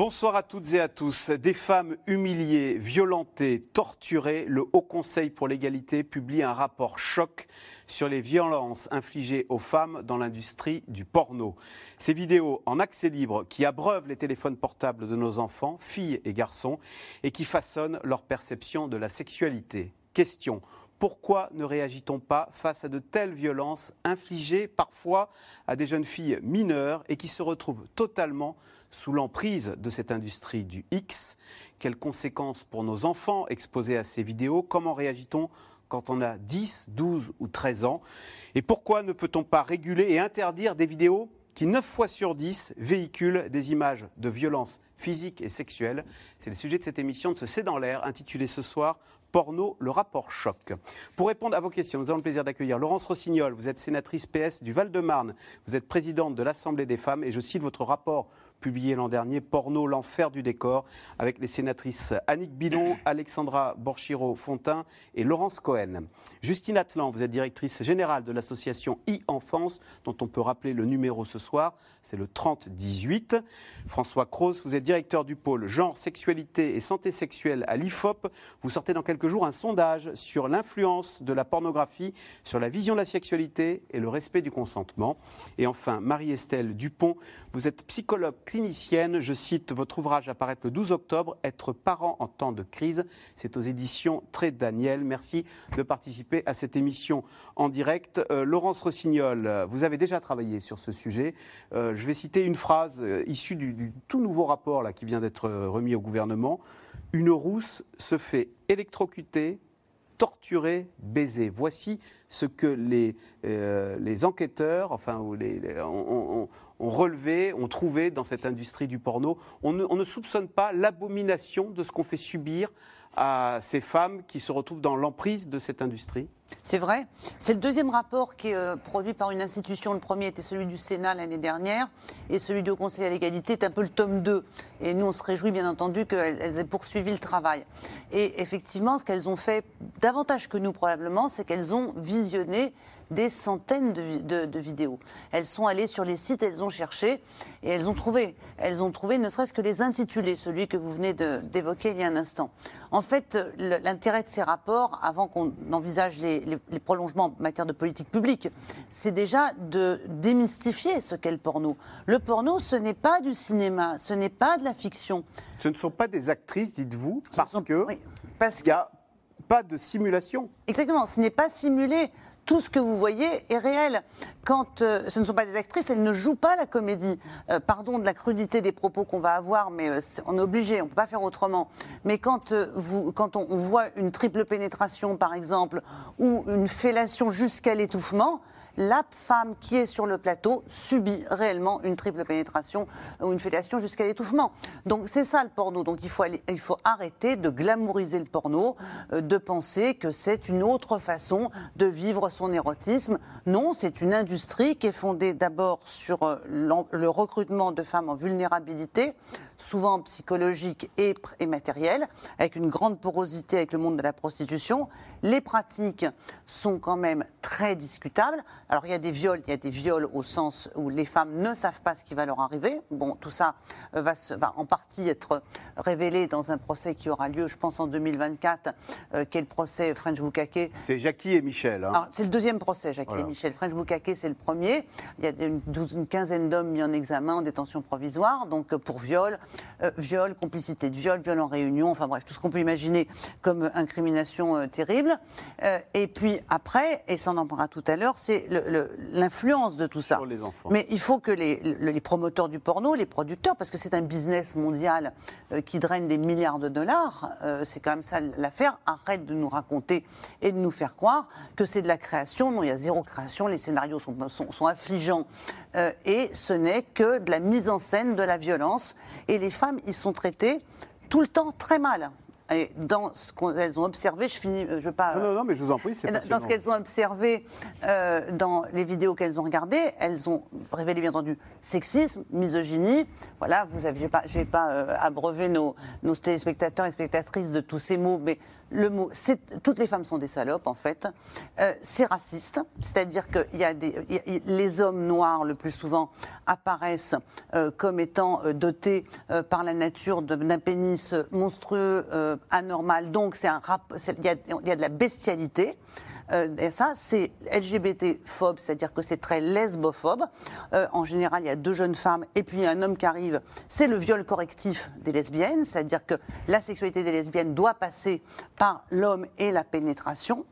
Bonsoir à toutes et à tous. Des femmes humiliées, violentées, torturées, le Haut Conseil pour l'égalité publie un rapport choc sur les violences infligées aux femmes dans l'industrie du porno. Ces vidéos en accès libre qui abreuvent les téléphones portables de nos enfants, filles et garçons, et qui façonnent leur perception de la sexualité. Question pourquoi ne réagit-on pas face à de telles violences infligées parfois à des jeunes filles mineures et qui se retrouvent totalement sous l'emprise de cette industrie du X Quelles conséquences pour nos enfants exposés à ces vidéos? Comment réagit-on quand on a 10, 12 ou 13 ans? Et pourquoi ne peut-on pas réguler et interdire des vidéos qui, 9 fois sur 10, véhiculent des images de violence physique et sexuelle C'est le sujet de cette émission de ce C'est dans l'air, intitulée ce soir Porno, le rapport choc. Pour répondre à vos questions, nous avons le plaisir d'accueillir Laurence Rossignol. Vous êtes sénatrice PS du Val-de-Marne. Vous êtes présidente de l'Assemblée des femmes et je cite votre rapport publié l'an dernier, Porno, l'enfer du décor, avec les sénatrices Annick Bilon, Alexandra Borchiro-Fontin et Laurence Cohen. Justine Atlan, vous êtes directrice générale de l'association e-Enfance, dont on peut rappeler le numéro ce soir, c'est le 3018. François Cross, vous êtes directeur du pôle genre, sexualité et santé sexuelle à l'IFOP. Vous sortez dans quelques jours un sondage sur l'influence de la pornographie sur la vision de la sexualité et le respect du consentement. Et enfin, Marie-Estelle Dupont, vous êtes psychologue clinicienne. Je cite votre ouvrage apparaît le 12 octobre, Être parent en temps de crise. C'est aux éditions Très Daniel. Merci de participer à cette émission en direct. Euh, Laurence Rossignol, vous avez déjà travaillé sur ce sujet. Euh, je vais citer une phrase euh, issue du, tout nouveau rapport là, qui vient d'être remis au gouvernement. Une rousse se fait électrocuter, torturer, baiser. Voici ce que les, les enquêteurs, enfin, les, les ont, relevé, ont trouvé dans cette industrie du porno. On ne, on ne soupçonne pas l'abomination de ce qu'on fait subir à ces femmes qui se retrouvent dans l'emprise de cette industrie c'est vrai. C'est le deuxième rapport qui est euh, produit par une institution. Le premier était celui du Sénat l'année dernière et celui du Conseil à l'égalité est un peu le tome 2. Et nous, on se réjouit bien entendu qu'elles aient poursuivi le travail. Et effectivement, ce qu'elles ont fait davantage que nous probablement, c'est qu'elles ont visionné des centaines de, de, de, vidéos. Elles sont allées sur les sites, elles ont cherché et elles ont trouvé. Elles ont trouvé ne serait-ce que les intitulés, celui que vous venez d'évoquer il y a un instant. En fait, l'intérêt de ces rapports, avant qu'on envisage les, les, les, prolongements en matière de politique publique, c'est déjà de démystifier ce qu'est le porno. Le porno, ce n'est pas du cinéma, ce n'est pas de la fiction. Ce ne sont pas des actrices, dites-vous, parce sont, que oui, parce qu'il n'y a pas de simulation. Exactement, ce n'est pas simulé tout ce que vous voyez est réel. Quand euh, ce ne sont pas des actrices, elles ne jouent pas la comédie. Euh, pardon de la crudité des propos qu'on va avoir, mais euh, on est obligé, on ne peut pas faire autrement. Mais quand, vous, quand on, voit une triple pénétration, par exemple, ou une fellation jusqu'à l'étouffement, la femme qui est sur le plateau subit réellement une triple pénétration ou une fellation jusqu'à l'étouffement. Donc c'est ça le porno. Donc il faut, aller, il faut arrêter de glamouriser le porno, euh, de penser que c'est une autre façon de vivre son érotisme. Non, c'est une industrie qui est fondée d'abord sur euh, le recrutement de femmes en vulnérabilité, souvent psychologique et, et avec une grande porosité avec le monde de la prostitution. Les pratiques sont quand même très discutables. Alors il y a des viols, il y a des viols au sens où les femmes ne savent pas ce qui va leur arriver. Bon, tout ça va, se, va en partie être révélé dans un procès qui aura lieu, je pense, en 2024, euh, qui est le procès French Boukake. C'est Jackie et Michel. Hein. C'est le deuxième procès, Jackie voilà. et Michel. French Boukake, c'est le premier. Il y a une, douze, une quinzaine d'hommes mis en examen en détention provisoire, donc pour viol, euh, viol, complicité de viol, viol en réunion, enfin bref, tout ce qu'on peut imaginer comme incrimination euh, terrible. et puis après, et ça on en parlera tout à l'heure, c'est l'influence de tout ça. Sur les enfants. Mais il faut que les, les, promoteurs du porno, les producteurs, parce que c'est un business mondial euh, qui draine des milliards de dollars, euh, c'est quand même ça l'affaire, arrêtent de nous raconter et de nous faire croire que c'est de la création. Non, il y a zéro création, les scénarios sont, sont, sont affligeants euh, et ce n'est que de la mise en scène de la violence. Et les femmes, ils sont traitées tout le temps très mal. et dans ce qu'elles ont observé, je finis, je veux pas. Non, non, non, mais je vous en prie, c'est Dans ce qu'elles ont observé euh, dans les vidéos qu'elles ont regardées, elles ont révélé bien entendu sexisme, misogynie. Voilà, vous avez, je ne vais pas, euh, abreuver nos, nos téléspectateurs et spectatrices de tous ces mots, mais le mot, toutes les femmes sont des salopes en fait. Euh, c'est raciste, c'est-à-dire que y a des, les hommes noirs le plus souvent apparaissent euh, comme étant euh, dotés euh, par la nature d'un pénis monstrueux, anormal. Donc c'est un rap- il y, y a de la bestialité. Euh, et ça, c'est LGBT-phobe, c'est-à-dire que c'est très lesbophobe. Euh, en général, il y a deux jeunes femmes et puis un homme qui arrive. C'est le viol correctif des lesbiennes, c'est-à-dire que la sexualité des lesbiennes doit passer par l'homme et la pénétration.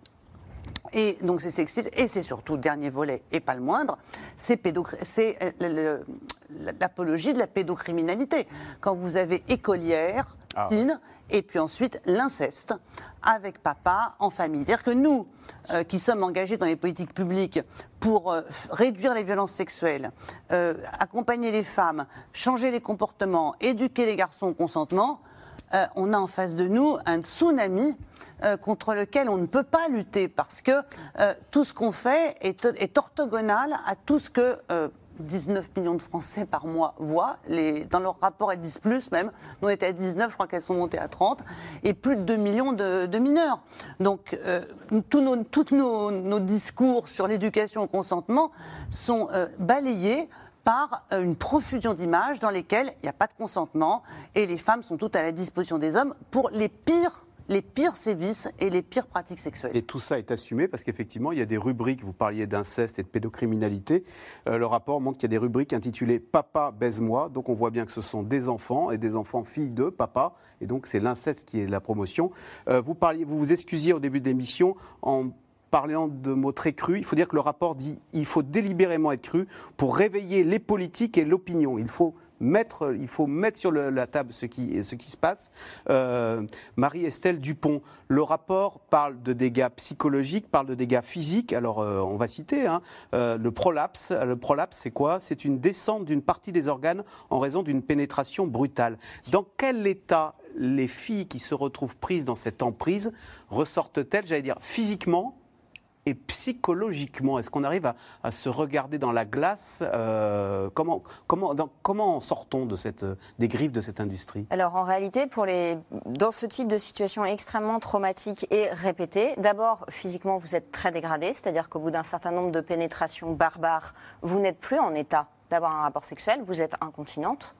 Et donc c'est sexiste, et c'est surtout dernier volet, et pas le moindre, c'est euh, l'apologie de la pédocriminalité. Quand vous avez écolière, Ah. et puis ensuite l'inceste avec papa en famille. C'est-à-dire que nous, euh, qui sommes engagés dans les politiques publiques pour euh, réduire les violences sexuelles, euh, accompagner les femmes, changer les comportements, éduquer les garçons au consentement, on a en face de nous un tsunami contre lequel on ne peut pas lutter parce que tout ce qu'on fait est, orthogonal à tout ce que 19 millions de Français par mois voient. Dans leur rapport, disent plus même. Nous, on était à 19, je crois qu'elles sont montées à 30. Et plus de 2 millions de, mineurs. Donc, euh, tous nos discours sur l'éducation au consentement sont euh, balayés par euh, une profusion d'images dans lesquelles il n'y a pas de consentement et les femmes sont toutes à la disposition des hommes pour les pires, les pires sévices et les pires pratiques sexuelles. Et tout ça est assumé parce qu'effectivement, il y a des rubriques, vous parliez d'inceste et de pédocriminalité. Euh, le rapport montre qu'il y a des rubriques intitulées Papa baise-moi. Donc on voit bien que ce sont des enfants et des enfants filles de papa. Et donc c'est l'inceste qui est la promotion. Euh, vous, parliez, vous vous excusiez au début de l'émission en parlant de mots très crus. Il faut dire que le rapport dit il faut délibérément être cru pour réveiller les politiques et l'opinion. Il faut mettre, il faut mettre sur la table ce qui, ce qui se passe. Euh, Marie-Estelle Dupont, le rapport parle de dégâts psychologiques, parle de dégâts physiques. Alors, euh, on va citer hein, euh, le prolapse. Le prolapse, c'est quoi? C'est une descente d'une partie des organes en raison d'une pénétration brutale. Dans quel état les filles qui se retrouvent prises dans cette emprise ressortent-elles, j'allais dire, physiquement et psychologiquement Est-ce qu'on arrive à, se regarder dans la glace euh, Comment, comment, dans- comment de cette, des griffes de cette industrie? Alors en réalité, pour les, dans ce type de situation extrêmement traumatique et répétée, d'abord physiquement vous êtes très dégradé, c'est-à-dire qu'au bout d'un certain nombre de pénétrations barbares, vous n'êtes plus en état d'avoir un rapport sexuel, vous êtes incontinente.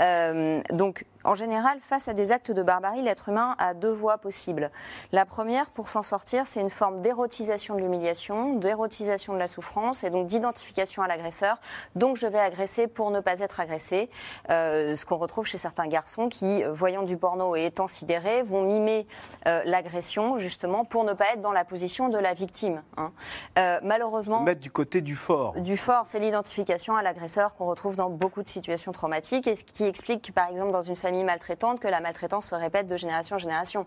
Euh, donc, en général, face à des actes de barbarie, l'être humain a deux voies possibles. La première, pour s'en sortir, c'est une forme d'érotisation de l'humiliation, d'érotisation de la souffrance et donc d'identification à l'agresseur. Donc, je vais agresser pour ne pas être agressé. Euh, ce qu'on retrouve chez certains garçons qui, euh, voyant du porno et étant sidérés, vont mimer euh, l'agression justement pour ne pas être dans la position de la victime. hein. Euh, malheureusement, Se mettre du côté du fort. du fort, c'est l'identification à l'agresseur qu'on retrouve dans beaucoup de situations traumatiques et ce qui explique, par exemple, dans une famille maltraitante, que la maltraitance se répète de génération en génération,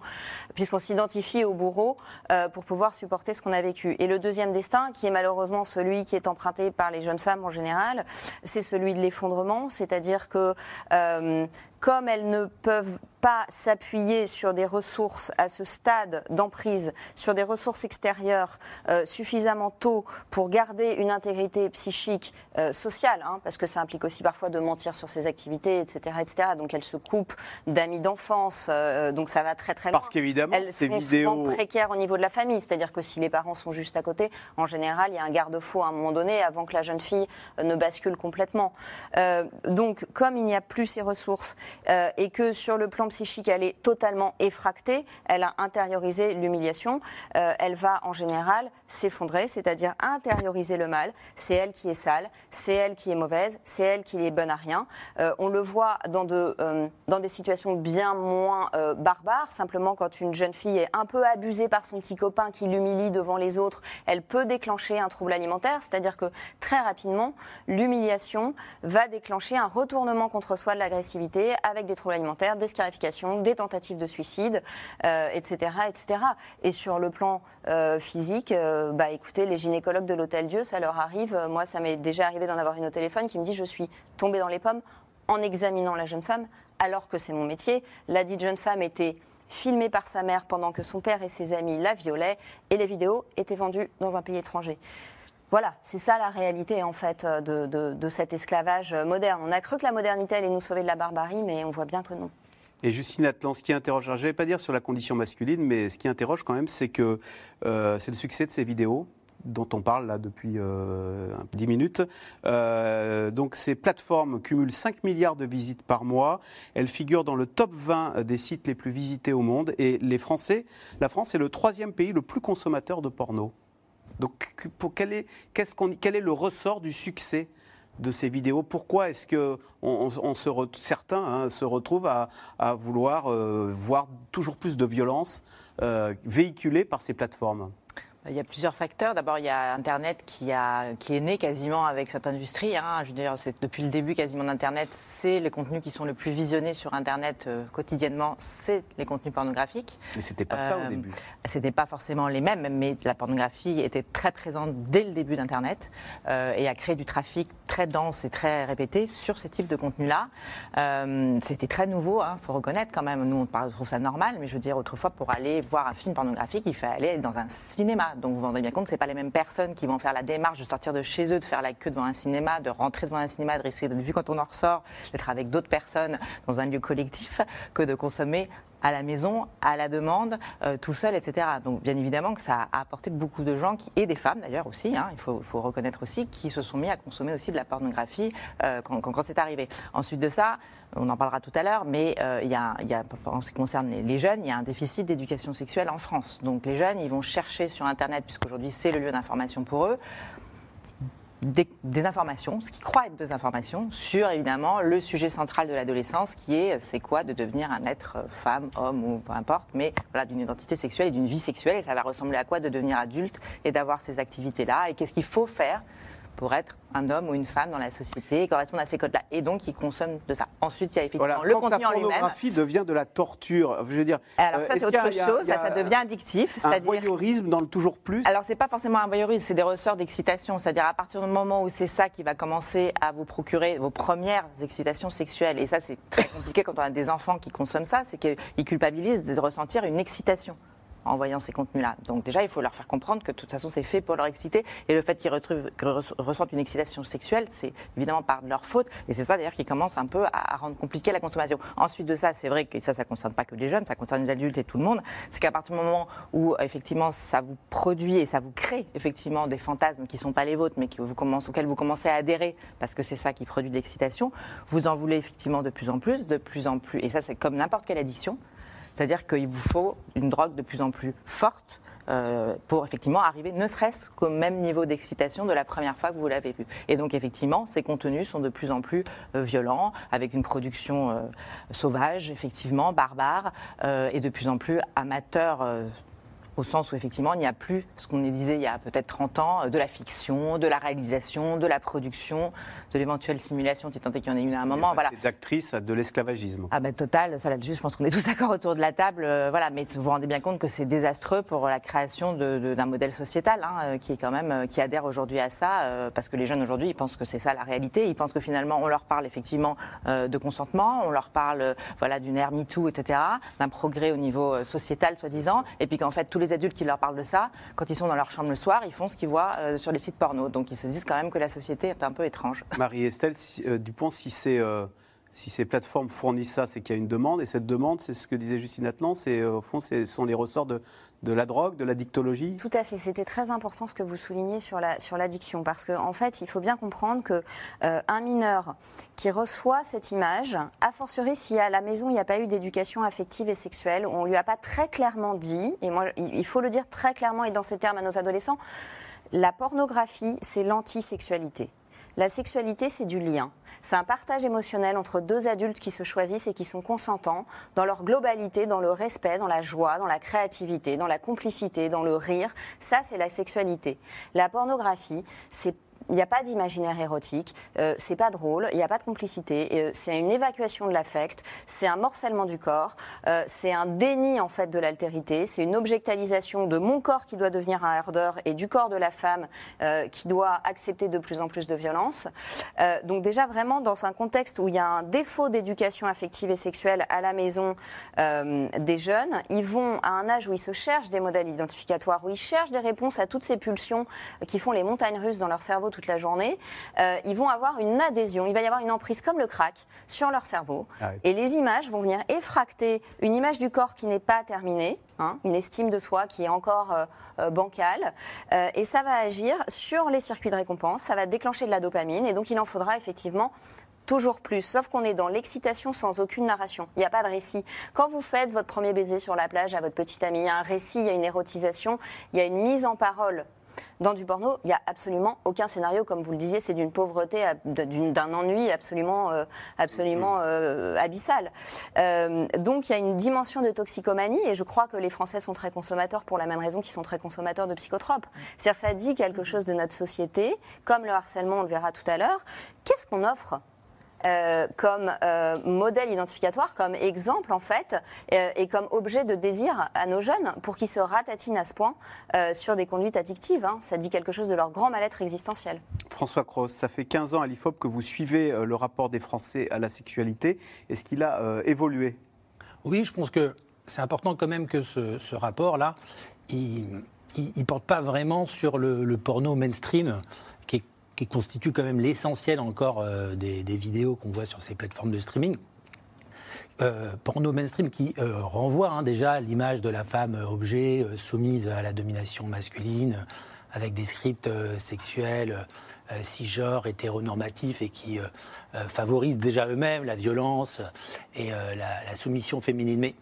puisqu'on s'identifie au bourreau euh, pour pouvoir supporter ce qu'on a vécu. Et le deuxième destin, qui est malheureusement celui qui est emprunté par les jeunes femmes en général, c'est celui de l'effondrement, c'est-à-dire que euh, comme elles ne peuvent pas s'appuyer sur des ressources à ce stade d'emprise, sur des ressources extérieures euh, suffisamment tôt pour garder une intégrité psychique euh, sociale, hein, parce que ça implique aussi parfois de mentir sur ses activités, etc., etc. Donc elles se coupent d'amis d'enfance, euh, donc ça va très très loin. Parce qu'évidemment, Elles ces sont vidéos. souvent précaires au niveau de la famille, c'est-à-dire que si les parents sont juste à côté, en général, il y a un garde-fou à un moment donné avant que la jeune fille euh, ne bascule complètement. Euh, donc, comme il n'y a plus ces ressources euh, et que sur le plan psychique, elle est totalement effractée, elle a intériorisé l'humiliation, euh, elle va en général s'effondrer, c'est-à-dire intérioriser le mal. C'est elle qui est sale, c'est elle qui est mauvaise, c'est elle qui est bonne à rien. Euh, on le voit dans, de, dans des situations bien moins barbares, simplement quand une jeune fille est un peu abusée par son petit copain qui l'humilie devant les autres, elle peut déclencher un trouble alimentaire, c'est-à-dire que très rapidement, l'humiliation va déclencher un retournement contre soi de l'agressivité avec des troubles alimentaires, des scarifications, des tentatives de suicide, euh, etc., etc. Et sur le plan euh, physique, euh, bah écoutez, les gynécologues de l'Hôtel Dieu, ça leur arrive. Moi, ça m'est déjà arrivé d'en avoir une au téléphone qui me dit je suis tombée dans les pommes en examinant la jeune femme, alors que c'est mon métier. La dite jeune femme était filmée par sa mère pendant que son père et ses amis la violaient, et les vidéos étaient vendues dans un pays étranger. Voilà, c'est ça la réalité en fait de, de, cet esclavage moderne. On a cru que la modernité allait nous sauver de la barbarie, mais on voit bien que non. Et Justine Atlan, ce qui interroge, je ne vais pas dire sur la condition masculine, mais ce qui interroge quand même, c'est que euh, c'est le succès de ces vidéos dont on parle là depuis euh, 10 minutes. Euh, donc ces plateformes cumulent 5 milliards de visites par mois. Elles figurent dans le top 20 des sites les plus visités au monde. Et les Français, la France est le troisième pays le plus consommateur de porno. Donc quel, est, le ressort du succès de ces vidéos? Pourquoi est-ce que certains hein, se retrouvent à, vouloir euh, voir toujours plus de violence euh, véhiculée par ces plateformes? Il y a plusieurs facteurs. D'abord, il y a Internet qui, a, qui est né quasiment avec cette industrie. Hein. Je veux dire, c'est depuis le début quasiment d'Internet, c'est les contenus qui sont le plus visionnés sur Internet euh, quotidiennement, c'est les contenus pornographiques. Mais c'était pas ça au euh, début. C'était pas forcément les mêmes, mais la pornographie était très présente dès le début d'Internet euh, et a créé du trafic très dense et très répété sur ces types de contenus-là. c'était très nouveau, il hein, faut reconnaître quand même. Nous, on trouve ça normal, mais je veux dire, autrefois, pour aller voir un film pornographique, il fallait aller dans un cinéma. Donc vous vous rendez bien compte ce pas les mêmes personnes qui vont faire la démarche de sortir de chez eux, de faire la queue devant un cinéma, de rentrer devant un cinéma, de risquer vu quand on en ressort, d'être avec d'autres personnes dans un lieu collectif, que de consommer à la maison, à la demande, euh, tout seul, etc. Donc bien évidemment que ça a apporté beaucoup de gens, et des femmes d'ailleurs aussi, hein, il faut, reconnaître aussi, qui se sont mis à consommer aussi de la pornographie euh, quand, c'est arrivé. Ensuite de ça, on en parlera tout à l'heure, mais euh, y, a, en ce qui concerne les, jeunes, il y a un déficit d'éducation sexuelle en France. Donc les jeunes, ils vont chercher sur Internet, puisqu'aujourd'hui c'est le lieu d'information pour eux, des, informations, ce qui croit être des informations, sur évidemment le sujet central de l'adolescence qui est c'est quoi de devenir un être euh, femme, homme ou peu importe, mais voilà, d'une identité sexuelle et d'une vie sexuelle et ça va ressembler à quoi de devenir adulte et d'avoir ces activités-là et qu'est-ce qu'il faut faire pour être un homme ou une femme dans la société et correspondre à ces codes-là. Et donc, ils consomment de ça. Ensuite, il y a effectivement le contenu en lui-même. La pornographie devient de la torture. Je veux dire. Alors ça, c'est autre chose. ça, ça devient addictif. Un voyeurisme dans le toujours plus? Alors, c'est pas forcément un voyeurisme, c'est des ressorts d'excitation. C'est-à-dire à partir du moment où c'est ça qui va commencer à vous procurer vos premières excitations sexuelles. Et ça, c'est très compliqué quand on a des enfants qui consomment ça, c'est qu'ils culpabilisent de ressentir une excitation en voyant ces contenus-là. Donc déjà, il faut leur faire comprendre que de toute façon, c'est fait pour leur exciter. Et le fait qu'ils ressentent une excitation sexuelle, c'est évidemment par leur faute. Et c'est ça d'ailleurs qui commence un peu à, rendre compliqué la consommation. Ensuite de ça, c'est vrai que ça, ça ne concerne pas que les jeunes, ça concerne les adultes et tout le monde. C'est qu'à partir du moment où effectivement ça vous produit et ça vous crée effectivement des fantasmes qui ne sont pas les vôtres, mais qui vous commencent, auxquels vous commencez à adhérer, parce que c'est ça qui produit de l'excitation, vous en voulez effectivement de plus en plus, de plus en plus. Et ça, c'est comme n'importe quelle addiction. C'est-à-dire qu'il vous faut une drogue de plus en plus forte euh, pour effectivement arriver ne serait-ce qu'au même niveau d'excitation de la première fois que vous l'avez vu. Et donc effectivement, ces contenus sont de plus en plus euh, violents, avec une production euh, sauvage, effectivement, barbare, et de plus en plus amateur au sens où effectivement il n'y a plus ce qu'on disait il y a peut-être 30 ans, de la fiction, de la réalisation, de la production, de l'éventuelle simulation, si tant est qu'il y en ait une à un moment. Voilà. Des actrices de l'esclavagisme. Ah ben total, ça là-dessus, je pense qu'on est tous d'accord autour de la table. Euh, voilà, mais vous vous rendez bien compte que c'est désastreux pour la création d'un modèle sociétal hein, euh, qui est quand même euh, qui adhère aujourd'hui à ça, parce que les jeunes aujourd'hui ils pensent que c'est ça la réalité. Ils pensent que finalement on leur parle effectivement de consentement, on leur parle voilà d'une ère MeToo, etc., d'un progrès au niveau sociétal soi-disant, et puis qu'en fait tous les adultes qui leur parlent de ça, quand ils sont dans leur chambre le soir, ils font ce qu'ils voient sur les sites porno. Donc ils se disent quand même que la société est un peu étrange. Marie-Estelle euh, Dupont, si, euh, si ces plateformes fournissent ça, c'est qu'il y a une demande. Et cette demande, c'est ce que disait Justine Atlan, c'est euh, au fond, ce sont les ressorts de, de la drogue, de la dictologie? Tout à fait. C'était très important ce que vous soulignez sur la sur l'addiction, parce qu'en en fait, il faut bien comprendre que un mineur qui reçoit cette image, a fortiori si à la maison il n'y a pas eu d'éducation affective et sexuelle, on lui a pas très clairement dit, et moi il faut le dire très clairement et dans ces termes à nos adolescents, la pornographie c'est l'antisexualité. La sexualité, c'est du lien. C'est un partage émotionnel entre deux adultes qui se choisissent et qui sont consentants dans leur globalité, dans le respect, dans la joie, dans la créativité, dans la complicité, dans le rire. Ça, c'est la sexualité. La pornographie, c'est il n'y a pas d'imaginaire érotique, euh, c'est pas drôle, il n'y a pas de complicité, euh, c'est une évacuation de l'affect, c'est un morcellement du corps, euh, c'est un déni en fait de l'altérité, c'est une objectalisation de mon corps qui doit devenir un ardeur et du corps de la femme qui doit accepter de plus en plus de violence. Donc déjà vraiment dans un contexte où il y a un défaut d'éducation affective et sexuelle à la maison des jeunes, ils vont à un âge où ils se cherchent des modèles identificatoires, où ils cherchent des réponses à toutes ces pulsions qui font les montagnes russes dans leur cerveau toute la journée, euh, ils vont avoir une adhésion, il va y avoir une emprise comme le crack sur leur cerveau. Ah oui. Et les images vont venir effracter une image du corps qui n'est pas terminée, hein, une estime de soi qui est encore euh, euh, bancale. Euh, et ça va agir sur les circuits de récompense, ça va déclencher de la dopamine. Et donc il en faudra effectivement toujours plus, sauf qu'on est dans l'excitation sans aucune narration. Il n'y a pas de récit. Quand vous faites votre premier baiser sur la plage à votre petite amie, il y a un récit, il y a une érotisation, il y a une mise en parole. Dans du porno, il n'y a absolument aucun scénario, comme vous le disiez, c'est d'une pauvreté, d'un ennui absolument, euh, absolument euh, abyssal. Euh, donc il y a une dimension de toxicomanie, et je crois que les Français sont très consommateurs pour la même raison qu'ils sont très consommateurs de psychotropes. C'est-à-dire ça dit quelque chose de notre société, comme le harcèlement, on le verra tout à l'heure. Qu'est-ce qu'on offre euh, comme euh, modèle identificatoire, comme exemple en fait, euh, et comme objet de désir à nos jeunes pour qu'ils se ratatinent à ce point euh, sur des conduites addictives. hein. Ça dit quelque chose de leur grand mal-être existentiel. François Cross, ça fait 15 ans à l'IFOP que vous suivez euh, le rapport des Français à la sexualité. Est-ce qu'il a euh, évolué? Oui, je pense que c'est important quand même que ce, ce rapport-là, il ne porte pas vraiment sur le, le porno mainstream, qui, constitue quand même l'essentiel encore euh, des, vidéos qu'on voit sur ces plateformes de streaming. Euh, porno mainstream qui euh, renvoie hein, déjà l'image de la femme euh, objet euh, soumise à la domination masculine, avec des scripts sexuels cisgenres, hétéronormatifs et qui favorisent déjà eux-mêmes la violence et la, la soumission féminine. Mais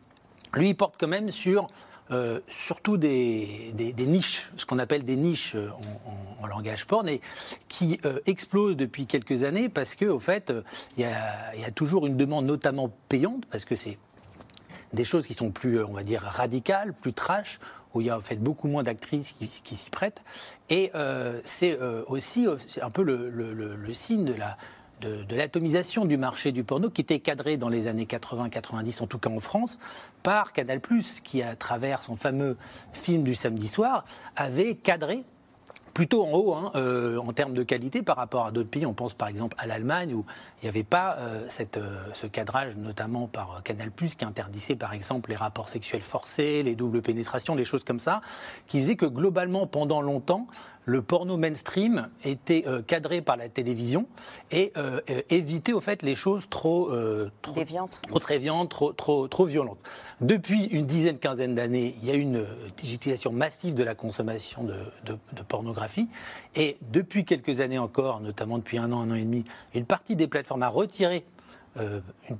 lui, il porte quand même sur euh, surtout des, des- niches, ce qu'on appelle des niches euh, en, langage porn, et qui euh, explosent depuis quelques années parce que, au fait, il y, a, toujours une demande, notamment payante, parce que c'est des choses qui sont plus, on va dire, radicales, plus trash, où il y a en fait beaucoup moins d'actrices qui, s'y prêtent. Et c'est aussi un peu le signe de la de, l'atomisation du marché du porno qui était cadré dans les années 80-90, en tout cas en France, par Canal+, qui à travers son fameux film du samedi soir avait cadré plutôt en haut hein, euh, en termes de qualité par rapport à d'autres pays. On pense par exemple à l'Allemagne où il n'y avait pas euh, euh, ce cadrage, notamment par Canal+, qui interdisait par exemple les rapports sexuels forcés, les doubles pénétrations, les choses comme ça, qui faisait que globalement, pendant longtemps, le porno mainstream était euh, cadré par la télévision et euh, euh, évitait au fait les choses trop, euh, trop Déviante. trop trop, trop, trop violente. Depuis une dizaine, quinzaine d'années, il y a une digitalisation massive de la consommation de, de- de pornographie. Et depuis quelques années encore, notamment depuis un an, un an et demi, une partie des plateformes a retiré euh, une-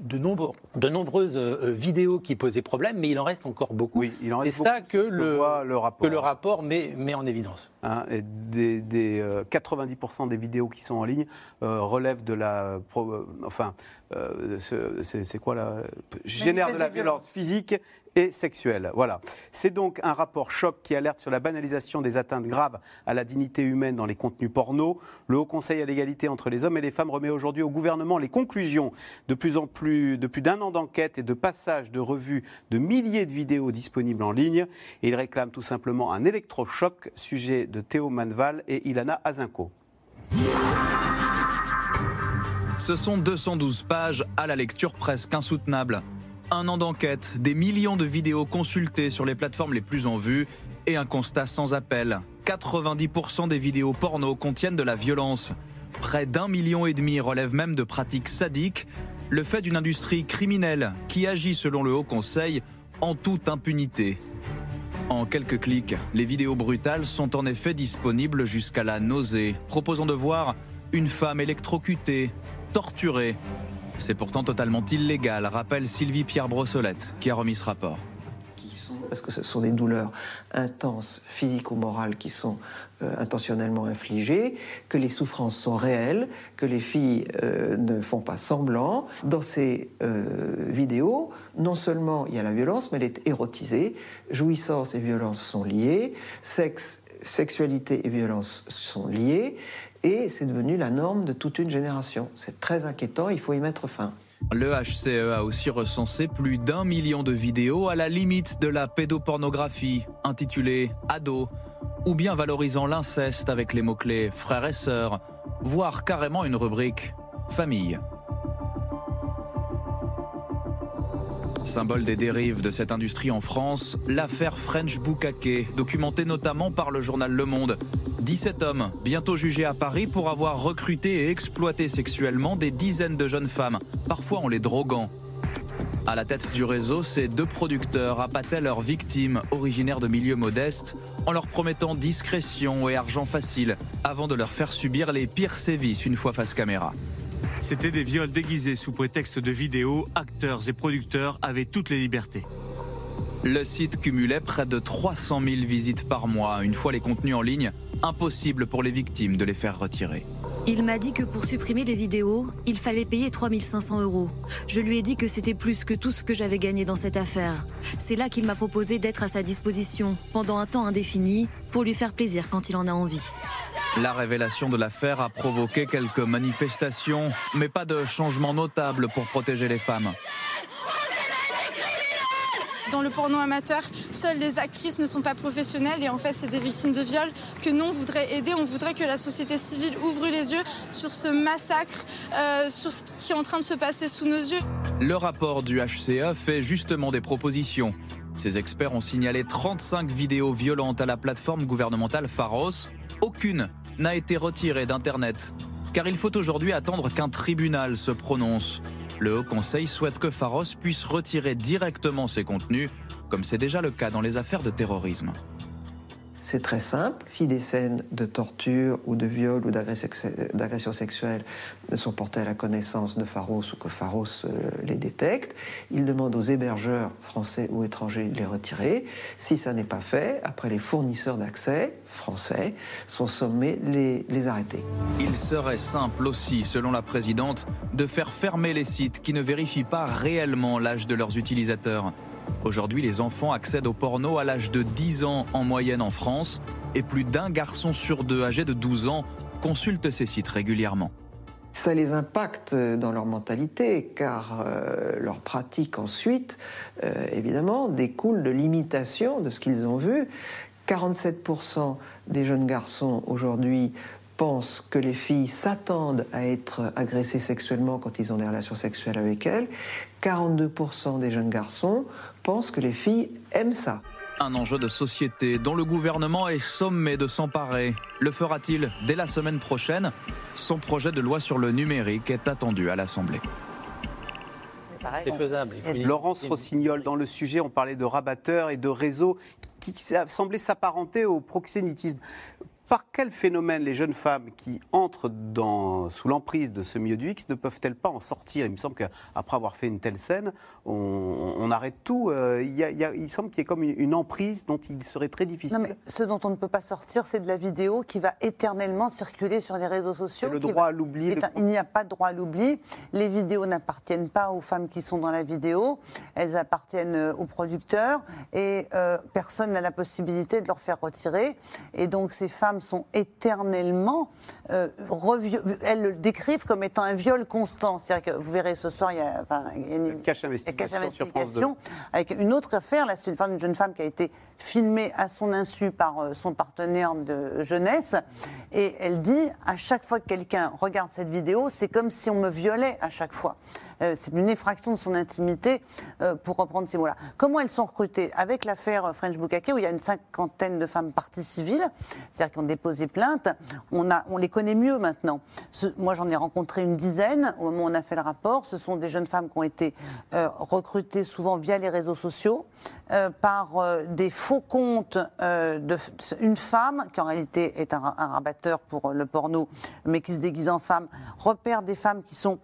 de, nombre- de nombreuses euh, vidéos qui posaient problème, mais il en reste encore beaucoup. Oui, il en C'est reste ça que c'est ce que le, rapport. que le rapport met, met en évidence. Hein, et des, des, euh, 90% des vidéos qui sont en ligne euh, relèvent de la. pro- euh, enfin, euh, ce- c'est c'est quoi la. génère de la violence physique et sexuelle. Voilà. C'est donc un rapport choc qui alerte sur la banalisation des atteintes graves à la dignité humaine dans les contenus porno. Le Haut Conseil à l'égalité entre les hommes et les femmes remet aujourd'hui au gouvernement les conclusions de plus en plus de plus d'un an d'enquête et de passage de revue de milliers de vidéos disponibles en ligne. Et il réclame tout simplement un électrochoc, sujet de Théo Manval et Ilana Azinko. Ce sont 212 pages à la lecture presque insoutenable. Un an d'enquête, des millions de vidéos consultées sur les plateformes les plus en vue et un constat sans appel. 90% des vidéos porno contiennent de la violence. Près d'un million et demi relèvent même de pratiques sadiques, le fait d'une industrie criminelle qui agit selon le Haut Conseil en toute impunité. En quelques clics, les vidéos brutales sont en effet disponibles jusqu'à la nausée, proposant de voir une femme électrocutée, torturée. C'est pourtant totalement illégal, rappelle Sylvie Pierre Brossolette, qui a remis ce rapport. parce que ce sont des douleurs intenses, physiques ou morales, qui sont euh, intentionnellement infligées, que les souffrances sont réelles, que les filles euh, ne font pas semblant. Dans ces euh, vidéos, non seulement il y a la violence, mais elle est érotisée. Jouissance et violence sont liées. Sexe sexualité et violence sont liées et c'est devenu la norme de toute une génération. C'est très inquiétant, il faut y mettre fin. Le HCE a aussi recensé plus d'un million de vidéos à la limite de la pédopornographie, intitulées Ado, ou bien valorisant l'inceste avec les mots-clés frères et sœurs, voire carrément une rubrique famille. Symbole des dérives de cette industrie en France, l'affaire French Boukake, documentée notamment par le journal Le Monde. 17 hommes, bientôt jugés à Paris pour avoir recruté et exploité sexuellement des dizaines de jeunes femmes, parfois en les droguant. À la tête du réseau, ces deux producteurs appâtaient leurs victimes, originaires de milieux modestes, en leur promettant discrétion et argent facile, avant de leur faire subir les pires sévices une fois face caméra. C'était des viols déguisés sous prétexte de vidéos, acteurs et producteurs avaient toutes les libertés. Le site cumulait près de 300 000 visites par mois. Une fois les contenus en ligne, impossible pour les victimes de les faire retirer. Il m'a dit que pour supprimer les vidéos, il fallait payer 3500 euros. Je lui ai dit que c'était plus que tout ce que j'avais gagné dans cette affaire. C'est là qu'il m'a proposé d'être à sa disposition pendant un temps indéfini pour lui faire plaisir quand il en a envie. La révélation de l'affaire a provoqué quelques manifestations, mais pas de changement notable pour protéger les femmes. Dans le porno amateur, seules les actrices ne sont pas professionnelles et en fait c'est des victimes de viol que nous on voudrait aider. On voudrait que la société civile ouvre les yeux sur ce massacre, euh, sur ce qui est en train de se passer sous nos yeux. Le rapport du HCA fait justement des propositions. Ces experts ont signalé 35 vidéos violentes à la plateforme gouvernementale Pharos. Aucune n'a été retirée d'Internet. Car il faut aujourd'hui attendre qu'un tribunal se prononce. Le Haut Conseil souhaite que Pharos puisse retirer directement ses contenus, comme c'est déjà le cas dans les affaires de terrorisme. C'est très simple. Si des scènes de torture ou de viol ou d'agression sexuelle sont portées à la connaissance de Pharos ou que Pharos euh, les détecte, il demande aux hébergeurs français ou étrangers de les retirer. Si ça n'est pas fait, après les fournisseurs d'accès français sont sommés les, les arrêter. Il serait simple aussi, selon la présidente, de faire fermer les sites qui ne vérifient pas réellement l'âge de leurs utilisateurs. Aujourd'hui, les enfants accèdent au porno à l'âge de 10 ans en moyenne en France et plus d'un garçon sur deux âgé de 12 ans consulte ces sites régulièrement. Ça les impacte dans leur mentalité car euh, leur pratique ensuite, euh, évidemment, découle de l'imitation de ce qu'ils ont vu. 47% des jeunes garçons aujourd'hui pensent que les filles s'attendent à être agressées sexuellement quand ils ont des relations sexuelles avec elles. 42% des jeunes garçons pensent que les filles aiment ça. Un enjeu de société dont le gouvernement est sommé de s'emparer. Le fera-t-il dès la semaine prochaine? Son projet de loi sur le numérique est attendu à l'Assemblée. C'est faisable. Laurence Rossignol, dans le sujet, on parlait de rabatteurs et de réseaux qui, qui semblaient s'apparenter au proxénétisme. Par quel phénomène les jeunes femmes qui entrent dans, sous l'emprise de ce milieu du X ne peuvent-elles pas en sortir? Il me semble qu'après avoir fait une telle scène, on, arrête tout. Euh, il, y a, il, semble qu'il y ait comme une, emprise dont il serait très difficile. Non, mais ce dont on ne peut pas sortir, c'est de la vidéo qui va éternellement circuler sur les réseaux sociaux. Le droit à l'oubli. Il n'y a pas de droit à l'oubli. Les vidéos n'appartiennent pas aux femmes qui sont dans la vidéo. Elles appartiennent euh, aux producteurs et euh, personne n'a la possibilité de leur faire retirer. Et donc ces femmes sont éternellement euh, elles le décrivent comme étant un viol constant. C'est-à-dire que vous verrez ce soir, il y a, une cache investigation, avec une autre affaire. Là, c'est une, jeune femme qui a été filmée à son insu par euh, son partenaire de jeunesse, et elle dit à chaque fois que quelqu'un regarde cette vidéo, c'est comme si on me violait à chaque fois. Euh, c'est une effraction de son intimité, euh, pour reprendre ces mots-là. Comment elles sont recrutées? Avec l'affaire French Bukake, où il y a une cinquantaine de femmes parties civiles, c'est-à-dire qui ont déposé plainte, on, les connaît mieux maintenant. moi, j'en ai rencontré une dizaine au moment où on a fait le rapport. Ce sont des jeunes femmes qui ont été euh, recrutées souvent via les réseaux sociaux. par des faux comptes d'une femme, qui en réalité est un, un, rabatteur pour le porno, mais qui se déguise en femme, repère des femmes qui sont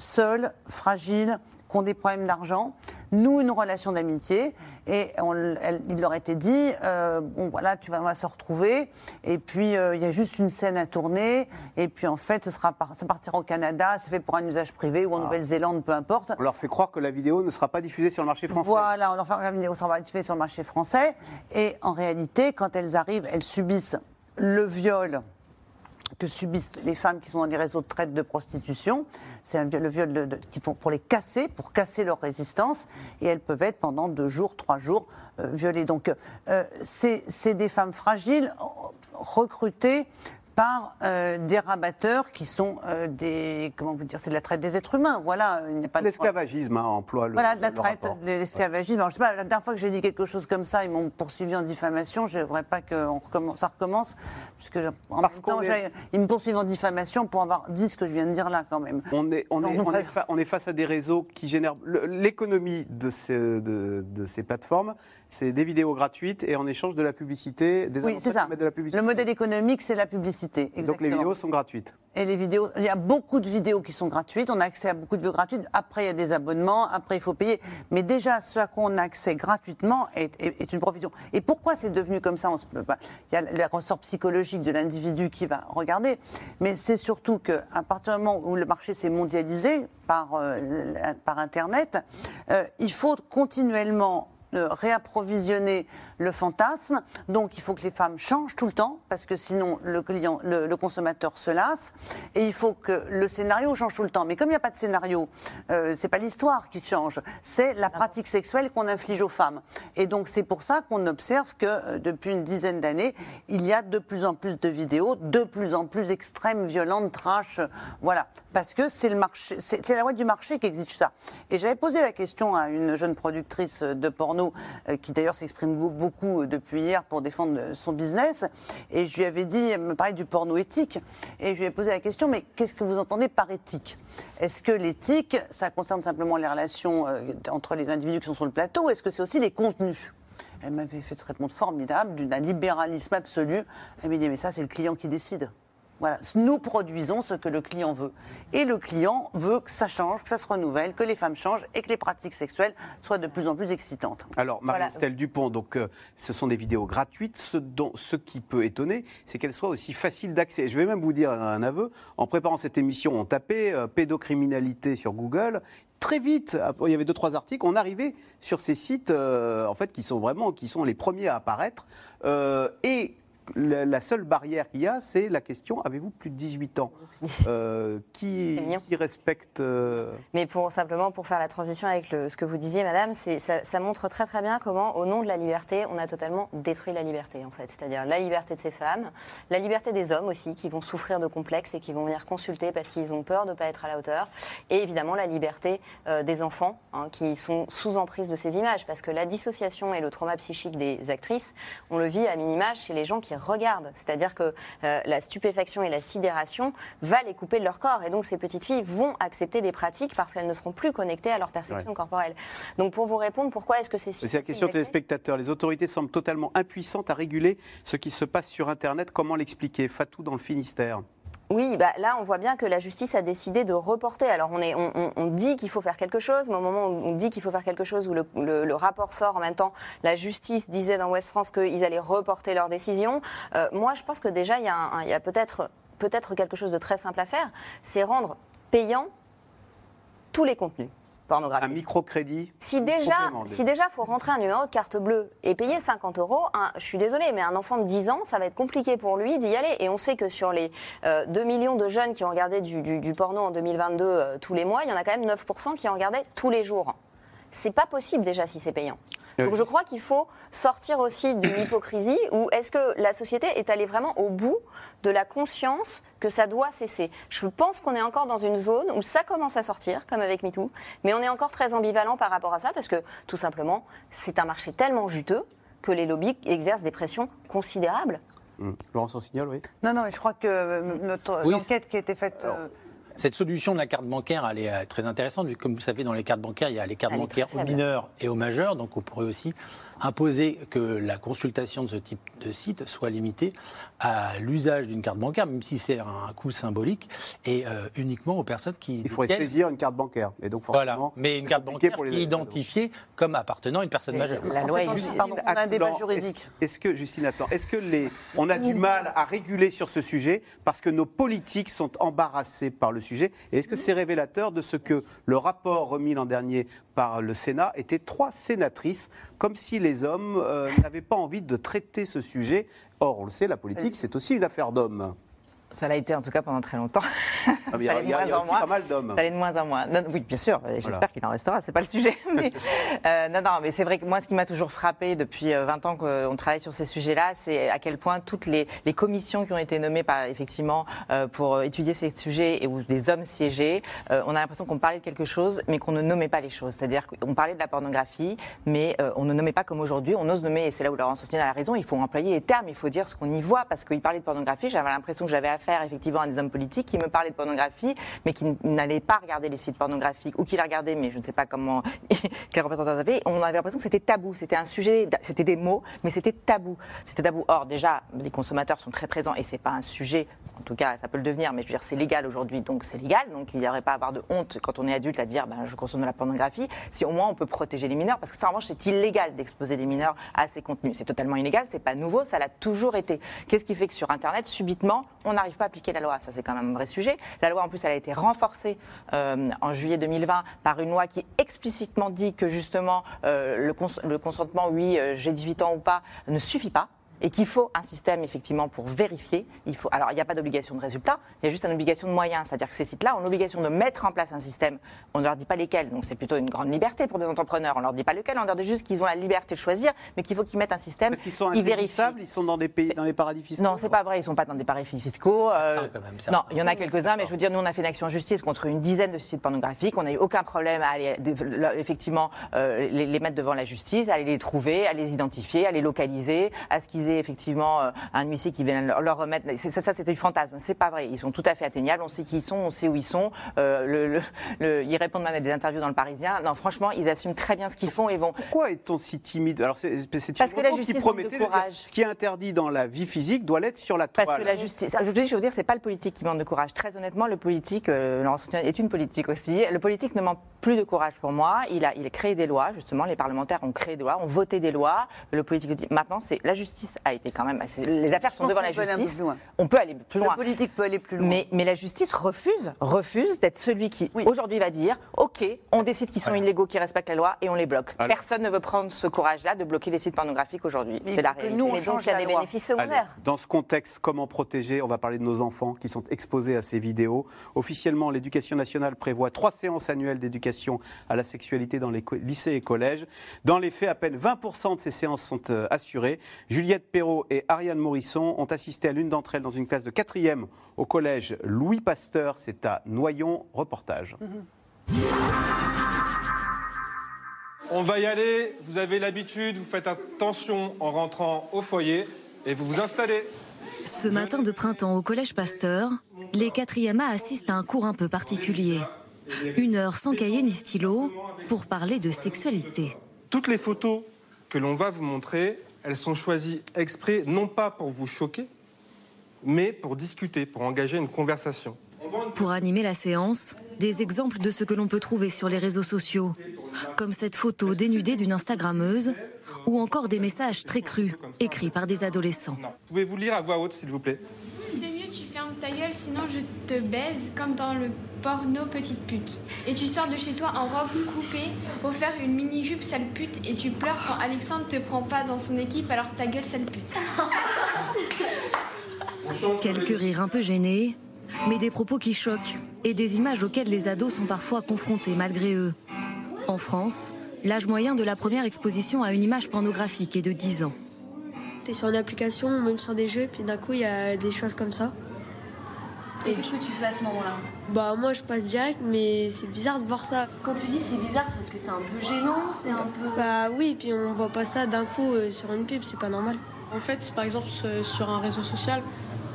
seules, fragiles, qui ont des problèmes d'argent. nouent une relation d'amitié et on- elle- il leur était dit, euh, bon voilà, tu vas on va se retrouver et puis euh, il y a juste une scène à tourner et puis en fait ce sera par- ça partira au Canada, c'est fait pour un usage privé ou en Nouvelle-Zélande, peu importe. On leur fait croire que la vidéo ne sera pas diffusée sur le marché français. Voilà, on leur fait la vidéo ça va diffuser sur le marché français. Et en réalité, quand elles arrivent, elles subissent le viol que subissent les femmes qui sont dans les réseaux de traite de prostitution. C'est le viol qui font pour les casser, pour casser leur résistance. Et elles peuvent être pendant deux jours, trois jours euh, violées. Donc, euh, c'est c'est des femmes fragiles euh, recrutées par euh, des rabatteurs qui sont euh, des comment vous dire c'est de la traite des êtres humains voilà il n'y a pas de L'esclavagisme hein, emploie le. voilà, de la le traite, rapport. de l'esclavagisme. Je sais pas, la dernière fois que j'ai dit quelque chose comme ça, ils m'ont poursuivi en diffamation. Je ne voudrais pas que on recommence, ça recommence, puisque en Parce même temps, qu'on est- j'ai- ils me poursuivent en diffamation pour avoir dit ce que je viens de dire là, quand même. On est, on, est, on, est bref. fa- on est face à des réseaux qui génèrent l'économie de ces, de, de ces plateformes. C'est des vidéos gratuites et en échange de la publicité, des Oui, c'est ça. qui mettent de la publicité. Le modèle économique, c'est la publicité. Donc les vidéos sont gratuites. Et les vidéos, il y a beaucoup de vidéos qui sont gratuites. On a accès à beaucoup de vidéos gratuites. Après, il y a des abonnements. Après, il faut payer. Mais déjà, ce à quoi on a accès gratuitement est, est- est une provision. Et pourquoi c'est devenu comme ça? On se peut pas. Il y a le ressort psychologique de l'individu qui va regarder. Mais c'est surtout qu'à partir du moment où le marché s'est mondialisé par, euh, par Internet, euh, il faut continuellement euh, réapprovisionner le fantasme. Donc il faut que les femmes changent tout le temps parce que sinon le client, le, le consommateur se lasse. Et il faut que le scénario change tout le temps. Mais comme il n'y a pas de scénario, euh, c'est pas l'histoire qui change, c'est la pratique sexuelle qu'on inflige aux femmes. Et donc c'est pour ça qu'on observe que euh, depuis une dizaine d'années, il y a de plus en plus de vidéos, de plus en plus extrêmes, violentes, trash, euh, voilà, parce que c'est le marché, c'est la loi du marché qui exige ça. Et j'avais posé la question à une jeune productrice de porno euh, qui d'ailleurs s'exprime go- euh, depuis hier pour défendre euh, son business, et je lui avais dit, elle me parlait du porno éthique, et je lui ai posé la question, mais qu'est-ce que vous entendez par éthique? Est-ce que l'éthique, ça concerne simplement les relations euh, entre les individus qui sont sur le plateau, est-ce que c'est aussi les contenus? Elle m'avait fait cette réponse formidable, d'un libéralisme absolu. Elle m'a dit, mais ça, c'est le client qui décide. Voilà, nous produisons ce que le client veut. Et le client veut que ça change, que ça se renouvelle, que les femmes changent et que les pratiques sexuelles soient de plus en plus excitantes. Alors, Voilà. Marie-Estelle Dupont, donc, euh, ce sont des vidéos gratuites. Ce, dont, ce qui peut étonner, c'est qu'elles soient aussi faciles d'accès. Je vais même vous dire un aveu. En préparant cette émission, on tapait euh, pédocriminalité sur Google. Très vite, il y avait deux trois articles, on arrivait sur ces sites, euh, en fait, qui sont vraiment, qui sont les premiers à apparaître. Euh, et la, la seule barrière qu'il y a, c'est la question avez-vous plus de 18 ans Euh, qui, respecte euh, Mais pour simplement pour faire la transition avec le- ce que vous disiez, Madame, ça montre très très bien comment, au nom de la liberté, on a totalement détruit la liberté en fait. C'est-à-dire la liberté de ces femmes, la liberté des hommes aussi, qui vont souffrir de complexes et qui vont venir consulter parce qu'ils ont peur de ne pas être à la hauteur, et évidemment la liberté euh, des enfants hein, qui sont sous emprise de ces images, parce que la dissociation et le trauma psychique des actrices, on le vit à minima chez les gens qui regardent. C'est-à-dire que euh, la stupéfaction et la sidération va les couper de leur corps. Et donc ces petites filles vont accepter des pratiques parce qu'elles ne seront plus connectées à leur perception Ouais. corporelle. Donc pour vous répondre, pourquoi est-ce que c'est si C'est la question d'accès téléspectateurs. Les autorités semblent totalement impuissantes à réguler ce qui se passe sur Internet. Comment l'expliquer? Fatou dans le Finistère. Oui, bah là, on voit bien que la justice a décidé de reporter. Alors, on, est, on, on- dit qu'il faut faire quelque chose, mais au moment où on dit qu'il faut faire quelque chose, où le, rapport sort en même temps, la justice disait dans West France qu'ils allaient reporter leur décision. Euh, moi, je pense que déjà, il y a, a peut-être peut-être quelque chose de très simple à faire, c'est rendre payant tous les contenus Un microcrédit Si déjà, si déjà faut rentrer un numéro de carte bleue et payer 50 euros, un- je suis désolée, mais un enfant de 10 ans, ça va être compliqué pour lui d'y aller. Et on sait que sur les euh, 2 millions de jeunes qui ont regardé du, du- du porno en 2022 euh, tous les mois, il y en a quand même 9% qui en regardaient tous les jours. C'est pas possible déjà si c'est payant. Donc je crois qu'il faut sortir aussi d'une hypocrisie où est-ce que la société est allée vraiment au bout de la conscience que ça doit cesser. Je pense qu'on est encore dans une zone où ça commence à sortir, comme avec MeToo, mais on est encore très ambivalent par rapport à ça parce que tout simplement, c'est un marché tellement juteux que les lobbies exercent des pressions considérables. Hum. Laurence Rossignol, oui. Non, non, mais je crois que euh, notre Oui, l'enquête qui a été faite. Alors, euh, Cette solution de la carte bancaire, elle est euh, très intéressante, vu que comme vous savez, dans les cartes bancaires, il y a les cartes Elle bancaires aux mineurs et aux majeurs. Donc on pourrait aussi imposer que la consultation de ce type de site soit limitée à l'usage d'une carte bancaire, même si c'est un coût symbolique, et euh, uniquement aux personnes qui. Il faudrait saisir une carte bancaire. Et donc Voilà, mais une carte bancaire pour les qui est identifiée comme appartenant à une personne majeure. La loi juste- pardon, on a un débat juridique. Est-ce que, Justine, attends, est-ce que les, on a du mal à réguler sur ce sujet parce que nos politiques sont embarrassés par le sujet Et est-ce que c'est révélateur de ce que le rapport remis l'an dernier par le Sénat était trois sénatrices, comme si les hommes euh, n'avaient pas envie de traiter ce sujet? Or, on le sait, la politique, c'est aussi une affaire d'hommes. Ça l'a été en tout cas pendant très longtemps. Ah, mais Il y Ça a, l'est de moins il y a en moins. pas mal d'hommes. Ça allait de moins en moins. Non, oui, bien sûr. J'espère Voilà. qu'il en restera. C'est pas le sujet. Mais, euh, non, non, mais c'est vrai que moi, ce qui m'a toujours frappé depuis euh, 20 ans qu'on travaille sur ces sujets-là, c'est à quel point toutes les, les commissions qui ont été nommées par, effectivement, euh, pour étudier ces sujets et où des hommes siégeaient, euh, on a l'impression qu'on parlait de quelque chose, mais qu'on ne nommait pas les choses. C'est-à-dire qu'on parlait de la pornographie, mais euh, on ne nommait pas comme aujourd'hui. On ose nommer, et c'est là où Laurence Ostina a raison, il faut employer les termes, il faut dire ce qu'on y voit, parce qu'il parlait de pornographie. J'avais l'impression que j'avais affaire, effectivement, à des hommes politiques qui me parlaient de pornographie, mais qui n'allaient pas regarder les sites pornographiques, ou qui les regardaient, mais je ne sais pas comment, quel représentant ils avaient. On avait l'impression que c'était tabou. C'était un sujet, c'était des mots, mais c'était tabou. C'était tabou. Or, déjà, les consommateurs sont très présents et c'est pas un sujet, en tout cas, ça peut le devenir, mais je veux dire, c'est légal aujourd'hui, donc c'est légal. Donc, il n'y aurait pas à avoir de honte quand on est adulte à dire, ben, je consomme de la pornographie. Si au moins on peut protéger les mineurs, parce que ça, en revanche, c'est illégal d'exposer les mineurs à ces contenus. C'est totalement illégal, c'est pas nouveau, ça l'a toujours été. Qu'est-ce qui fait que sur Internet, subitement, on n'arrive pas appliquer la loi Ça, c'est quand même un vrai sujet. La loi, en plus, elle a été renforcée euh, en juillet 2020 par une loi qui explicitement dit que justement euh, le consentement, oui, euh, j'ai 18 ans ou pas, ne suffit pas. Et qu'il faut un système effectivement pour vérifier. Il faut, alors il n'y a pas d'obligation de résultat, il y a juste une obligation de moyens. C'est-à-dire que ces sites-là ont l'obligation de mettre en place un système. On ne leur dit pas lesquels, donc c'est plutôt une grande liberté pour des entrepreneurs. On leur dit pas lequel, on leur dit juste qu'ils ont la liberté de choisir, mais qu'il faut qu'ils mettent un système. Parce qu'ils sont ils vérifient. insaisissables, ils sont dans des pays, dans les paradis fiscaux. Non, c'est pas vrai. Ils sont pas dans des paradis fiscaux. euh, quand même, non, il y en a quelques-uns, mais je veux dire, nous, on a fait une action en justice contre une dizaine de sites pornographiques. On n'a eu aucun problème à aller, effectivement, euh, les, les mettre devant la justice, à aller les trouver, à les identifier, à les localiser, à ce qu'ils effectivement euh, un huissier qui vienne leur, remettre. Ça, ça c'était du fantasme. C'est pas vrai. Ils sont tout à fait atteignables. On sait qui ils sont, on sait où ils sont. Euh, le- le- le- ils répondent même à des interviews dans le Parisien. Non, franchement, ils assument très bien ce qu'ils font et vont. Pourquoi est-on si timide? Alors c'est Parce que la justice manque de courage. ce qui est interdit dans la vie physique doit l'être sur la toile. Parce que la justice, je veux dire, c'est pas le politique qui manque de courage. Très honnêtement, le politique, euh, Sautier est une politique aussi. Le politique ne manque plus de courage pour moi. Il a, il a créé des lois, justement. Les parlementaires ont créé des lois, ont voté des lois. Le politique dit, maintenant, c'est la justice a été quand même. assez- les affaires sont devant la justice. On peut aller plus loin. politique peut aller plus loin. Mais, mais la justice refuse, refuse d'être celui qui aujourd'hui va dire OK, on décide qu'ils sont illégaux, qu'ils respectent la loi et on les bloque. Alors- Personne ne veut prendre ce courage-là de bloquer les sites pornographiques aujourd'hui. C'est la réalité. nous, on Mais donc, change il y a la des loi. bénéfices Allez, secondaires. dans ce contexte, comment protéger? On va parler de nos enfants qui sont exposés à ces vidéos. Officiellement, l'éducation nationale prévoit trois séances annuelles d'éducation à la sexualité dans les lycées et collèges. Dans les faits, à peine 20% de ces séances sont euh, assurées. Juliette Perrault et Ariane Morisson ont assisté à l'une d'entre elles dans une classe de quatrième au collège Louis Pasteur. C'est à Noyon. Reportage. On va y aller, vous avez l'habitude, vous faites attention en rentrant au foyer et vous vous installez. Ce matin de printemps au Collège Pasteur, les 4e A assistent à un cours un peu particulier. Une heure sans cahier ni stylo pour parler de sexualité. Toutes les photos que l'on va vous montrer, elles sont choisies exprès, non pas pour vous choquer, mais pour discuter, pour engager une conversation. Pour animer la séance, des exemples de ce que l'on peut trouver sur les réseaux sociaux, comme cette photo dénudée d'une Instagrammeuse, ou encore des messages très crus, écrits par des adolescents. Pouvez-vous lire à voix haute, s'il vous plaît? C'est mieux, tu fermes ta gueule, sinon je te baise comme dans le porno petite pute. Et tu sors de chez toi en robe coupée pour faire une mini-jupe sale pute et tu pleures quand Alexandre te prend pas dans son équipe alors ta gueule sale pute. Quelques rires un peu gênés, mais des propos qui choquent et des images auxquelles les ados sont parfois confrontés malgré eux. En France, l'âge moyen de la première exposition à une image pornographique est de 10 ans. T'es sur une application, on monte sur des jeux, puis d'un coup il y a des choses comme ça. Et qu'est-ce que tu fais à ce moment-là Bah moi je passe direct, mais c'est bizarre de voir ça. Quand tu dis c'est bizarre, c'est parce que c'est un peu gênant, c'est un peu. Bah oui, puis on voit pas ça d'un coup euh, sur une pub, c'est pas normal. En fait, par exemple, sur- un réseau social,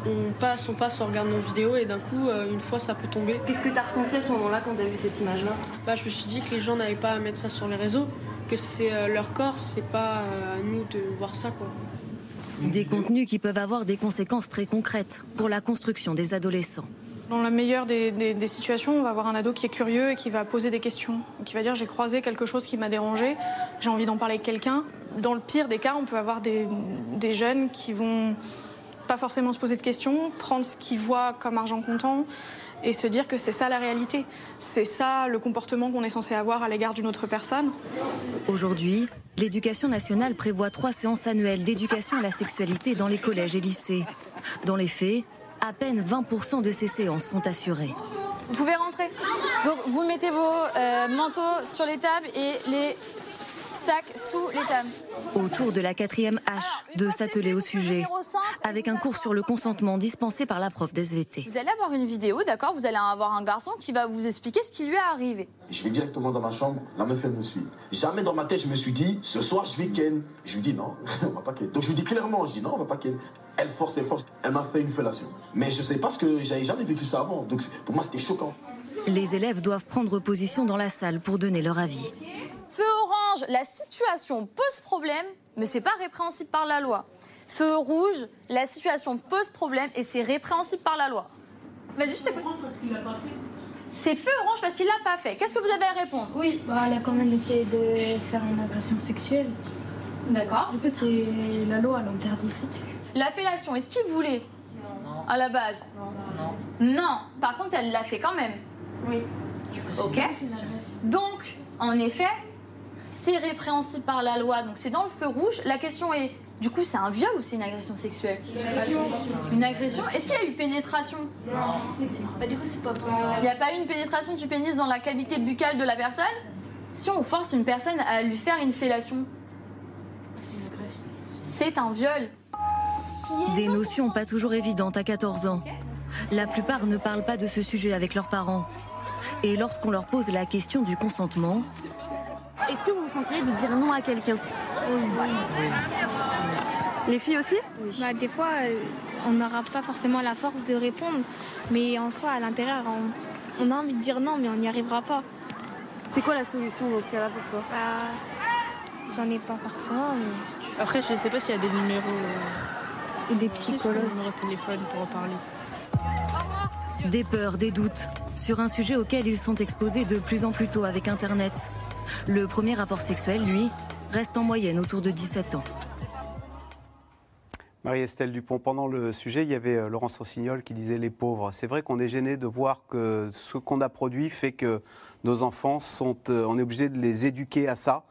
on passe, on passe, on regarde nos vidéos et d'un coup, euh, une fois, ça peut tomber. Qu'est-ce que tu as ressenti à ce moment-là quand tu as vu cette image-là? Bah, je me suis dit que les gens n'avaient pas à mettre ça sur les réseaux, que c'est euh, leur corps, c'est pas euh, à nous de voir ça, quoi. Des contenus qui peuvent avoir des conséquences très concrètes pour la construction des adolescents. Dans la meilleure des, situations, on va avoir un ado qui est curieux et qui va poser des questions, qui va dire j'ai croisé quelque chose qui m'a dérangé, j'ai envie d'en parler avec quelqu'un. Dans le pire des cas, on peut avoir des, des jeunes qui vont pas forcément se poser de questions, prendre ce qu'ils voient comme argent comptant et se dire que c'est ça la réalité, c'est ça le comportement qu'on est censé avoir à l'égard d'une autre personne. Aujourd'hui, l'éducation nationale prévoit trois séances annuelles d'éducation à la sexualité dans les collèges et lycées. Dans les faits, à peine 20% de ces séances sont assurées. Vous pouvez rentrer. Donc vous mettez vos euh, manteaux sur les tables et les sacs sous les tables. Autour de la quatrième H de s'atteler au sujet, avec un cours sur le consentement dispensé par la prof d'SVT. Vous allez avoir une vidéo, d'accord Vous allez avoir un garçon qui va vous expliquer ce qui lui est arrivé. Je vais directement dans ma chambre, la meuf elle me suit. Jamais dans ma tête je me suis dit, ce soir je vais ken. Je lui dis non, on va pas ken. Donc je lui dis clairement, je dis non, on va pas ken. Elle force, elle force, elle m'a fait une fellation. Mais je sais pas ce que j'avais jamais vécu ça avant. Donc pour moi c'était choquant. Les élèves doivent prendre position dans la salle pour donner leur avis. Feu orange, la situation pose problème, mais c'est pas répréhensible par la loi. Feu rouge, la situation pose problème et c'est répréhensible par la loi. Vas-y, je t'écoute. C'est feu orange parce qu'il l'a pas fait. Qu'est-ce que vous avez à répondre? Oui. Bah, elle a quand même essayé de faire une agression sexuelle. D'accord. Du coup, c'est la loi, elle interdit ça. La fellation, est-ce qu'il voulait? À la base? Non. Non. Par contre, elle l'a fait quand même. Oui. Ok. Donc, en effet, c'est répréhensible par la loi, donc c'est dans le feu rouge. La question est, du coup, c'est un viol ou c'est une agression sexuelle? Une agression Est-ce qu'il y a eu pénétration? Bah, du coup, c'est pas Il n'y a pas eu une pénétration du pénis dans la cavité buccale de la personne? Si on force une personne à lui faire une fellation, c'est un viol. Des notions pas toujours évidentes à 14 ans. La plupart ne parlent pas de ce sujet avec leurs parents. Et lorsqu'on leur pose la question du consentement, Est-ce que vous vous sentirez de dire non à quelqu'un Les filles aussi Bah, des fois, euh, on n'aura pas forcément la force de répondre, mais en soi, à l'intérieur, on, on a envie de dire non, mais on n'y arrivera pas. C'est quoi la solution dans ce cas-là pour toi Bah, j'en ai pas forcément, mais Après, je sais pas s'il y a des numéros. euh, Et des psychologues. Des numéros de téléphone pour en parler. des peurs, des doutes sur un sujet auquel ils sont exposés de plus en plus tôt avec Internet. Le premier rapport sexuel, lui, reste en moyenne autour de 17 ans. Marie-Estelle Dupont, pendant le sujet, il y avait euh, Laurence Rossignol qui disait les pauvres. C'est vrai qu'on est gêné de voir que ce qu'on a produit fait que nos enfants sont. euh, on est obligé de les éduquer à ça.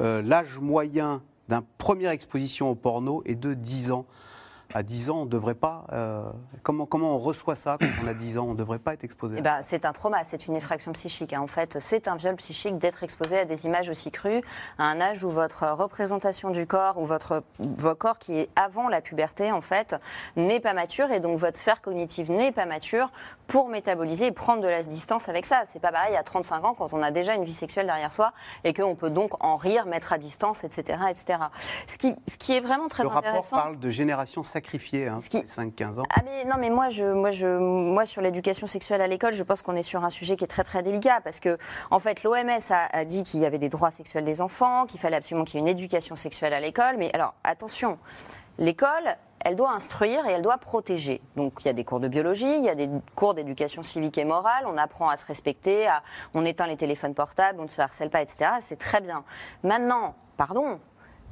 Euh, L'âge moyen d'une première exposition au porno est de 10 ans. À 10 ans, on ne devrait pas. euh, comment, comment on reçoit ça quand on a 10 ans? On ne devrait pas être exposé. Eh à ben, c'est un trauma, c'est une effraction psychique. hein. En fait, c'est un viol psychique d'être exposé à des images aussi crues à un âge où votre représentation du corps ou votre, votre corps qui est avant la puberté, en fait, n'est pas mature et donc votre sphère cognitive n'est pas mature pour métaboliser et prendre de la distance avec ça. C'est pas pareil à 35 ans quand on a déjà une vie sexuelle derrière soi et qu'on peut donc en rire, mettre à distance, etc., etc. Ce qui, ce qui est vraiment très Le rapport intéressant. parle de génération sacrifiée, hein, 5-15 ans. Ah mais non mais moi je moi je moi sur l'éducation sexuelle à l'école je pense qu'on est sur un sujet qui est très très délicat parce que en fait l'OMS a, a dit qu'il y avait des droits sexuels des enfants qu'il fallait absolument qu'il y ait une éducation sexuelle à l'école mais alors attention l'école elle doit instruire et elle doit protéger. Donc il y a des cours de biologie, il y a des cours d'éducation civique et morale, on apprend à se respecter, à, on éteint les téléphones portables, on ne se harcèle pas, etc. C'est très bien. Maintenant, pardon,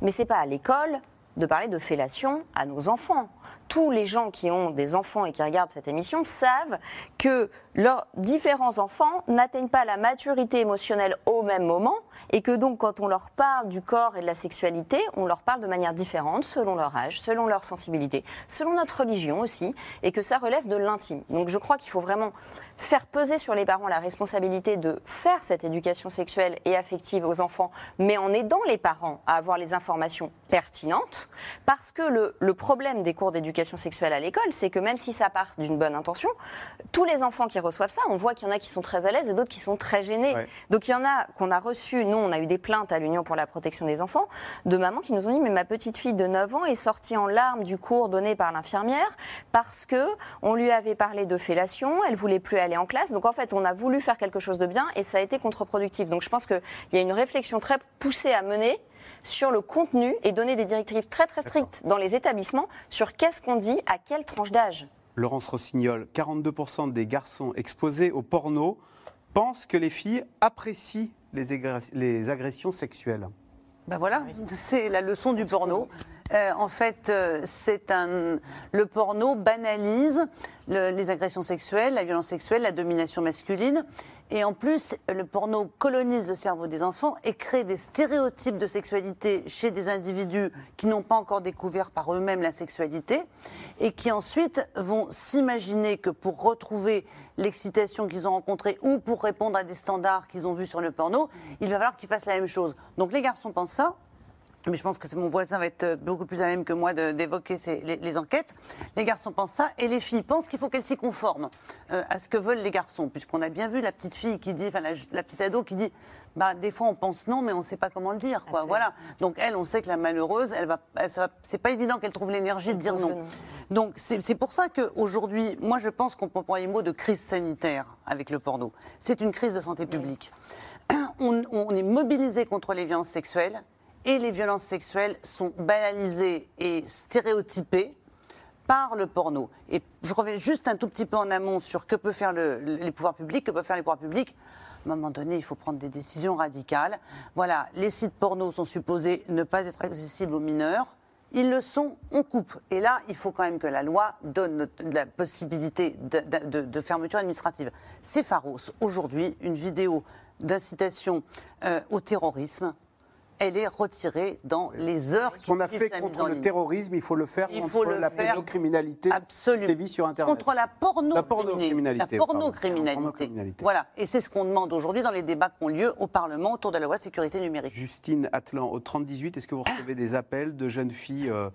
mais c'est pas à l'école de parler de fellation à nos enfants. Tous les gens qui ont des enfants et qui regardent cette émission savent que leurs différents enfants n'atteignent pas la maturité émotionnelle au même moment et que donc quand on leur parle du corps et de la sexualité, on leur parle de manière différente selon leur âge, selon leur sensibilité, selon notre religion aussi, et que ça relève de l'intime. Donc je crois qu'il faut vraiment faire peser sur les parents la responsabilité de faire cette éducation sexuelle et affective aux enfants, mais en aidant les parents à avoir les informations pertinentes, parce que le, le problème des cours d'éducation sexuelle à l'école, c'est que même si ça part d'une bonne intention, tous les enfants qui reçoivent ça, on voit qu'il y en a qui sont très à l'aise et d'autres qui sont très gênés. Ouais. Donc il y en a qu'on a reçu, nous on a eu des plaintes à l'Union pour la protection des enfants, de mamans qui nous ont dit mais ma petite fille de 9 ans est sortie en larmes du cours donné par l'infirmière parce que on lui avait parlé de fellation, elle voulait plus aller en classe. Donc en fait on a voulu faire quelque chose de bien et ça a été contre-productif. Donc je pense qu'il y a une réflexion très poussée à mener sur le contenu et donner des directives très très strictes dans les établissements sur qu'est-ce qu'on dit à quelle tranche d'âge. Laurence Rossignol, 42% des garçons exposés au porno pensent que les filles apprécient les, agressions- les agressions sexuelles. Ben voilà, c'est la leçon du porno. Euh, en fait, euh, c'est un le porno banalise le- les agressions sexuelles, la violence sexuelle, la domination masculine. Et en plus, le porno colonise le cerveau des enfants et crée des stéréotypes de sexualité chez des individus qui n'ont pas encore découvert par eux-mêmes la sexualité et qui ensuite vont s'imaginer que pour retrouver l'excitation qu'ils ont rencontrée ou pour répondre à des standards qu'ils ont vus sur le porno, il va falloir qu'ils fassent la même chose. Donc les garçons pensent ça, mais je pense que mon voisin va être euh, beaucoup plus à même que moi d'évoquer les, les enquêtes. Les garçons pensent ça et les filles pensent qu'il faut qu'elles s'y conforment euh, à ce que veulent les garçons, puisqu'on a bien vu la petite fille qui dit, enfin la, la petite ado qui dit, bah des fois on pense non, mais on ne sait pas comment le dire, quoi. Voilà. Donc elle, on sait que la malheureuse, elle va, va- c'est pas évident qu'elle trouve l'énergie de dire non. Donc c'est pour ça qu'aujourd'hui, moi je pense qu'on peut employer le mot de crise sanitaire avec le porno. C'est une crise de santé publique. On, on est mobilisé contre les violences sexuelles et les violences sexuelles sont banalisées et stéréotypées par le porno. Et je reviens juste un tout petit peu en amont sur que peut faire le- les pouvoirs publics, que peuvent faire les pouvoirs publics. À un moment donné, il faut prendre des décisions radicales. Voilà, les sites porno sont supposés ne pas être accessibles aux mineurs. Ils le sont, on coupe. Et là, il faut quand même que la loi donne la possibilité de fermeture administrative. C'est Pharos. Aujourd'hui, une vidéo d'incitation euh, au terrorisme, elle est retirée dans les heures qui qu'on a fait contre le terrorisme, il faut le faire Il contre faut le la faire pédocriminalité absolument. sur Internet. Contre la pornocriminalité. La pornocriminalité. Pornocriminalité. Voilà. Et c'est ce qu'on demande aujourd'hui dans les débats qui ont lieu au Parlement autour de la loi sécurité numérique. Justine Atlan, au 3018, est-ce que vous recevez des appels de jeunes filles euh,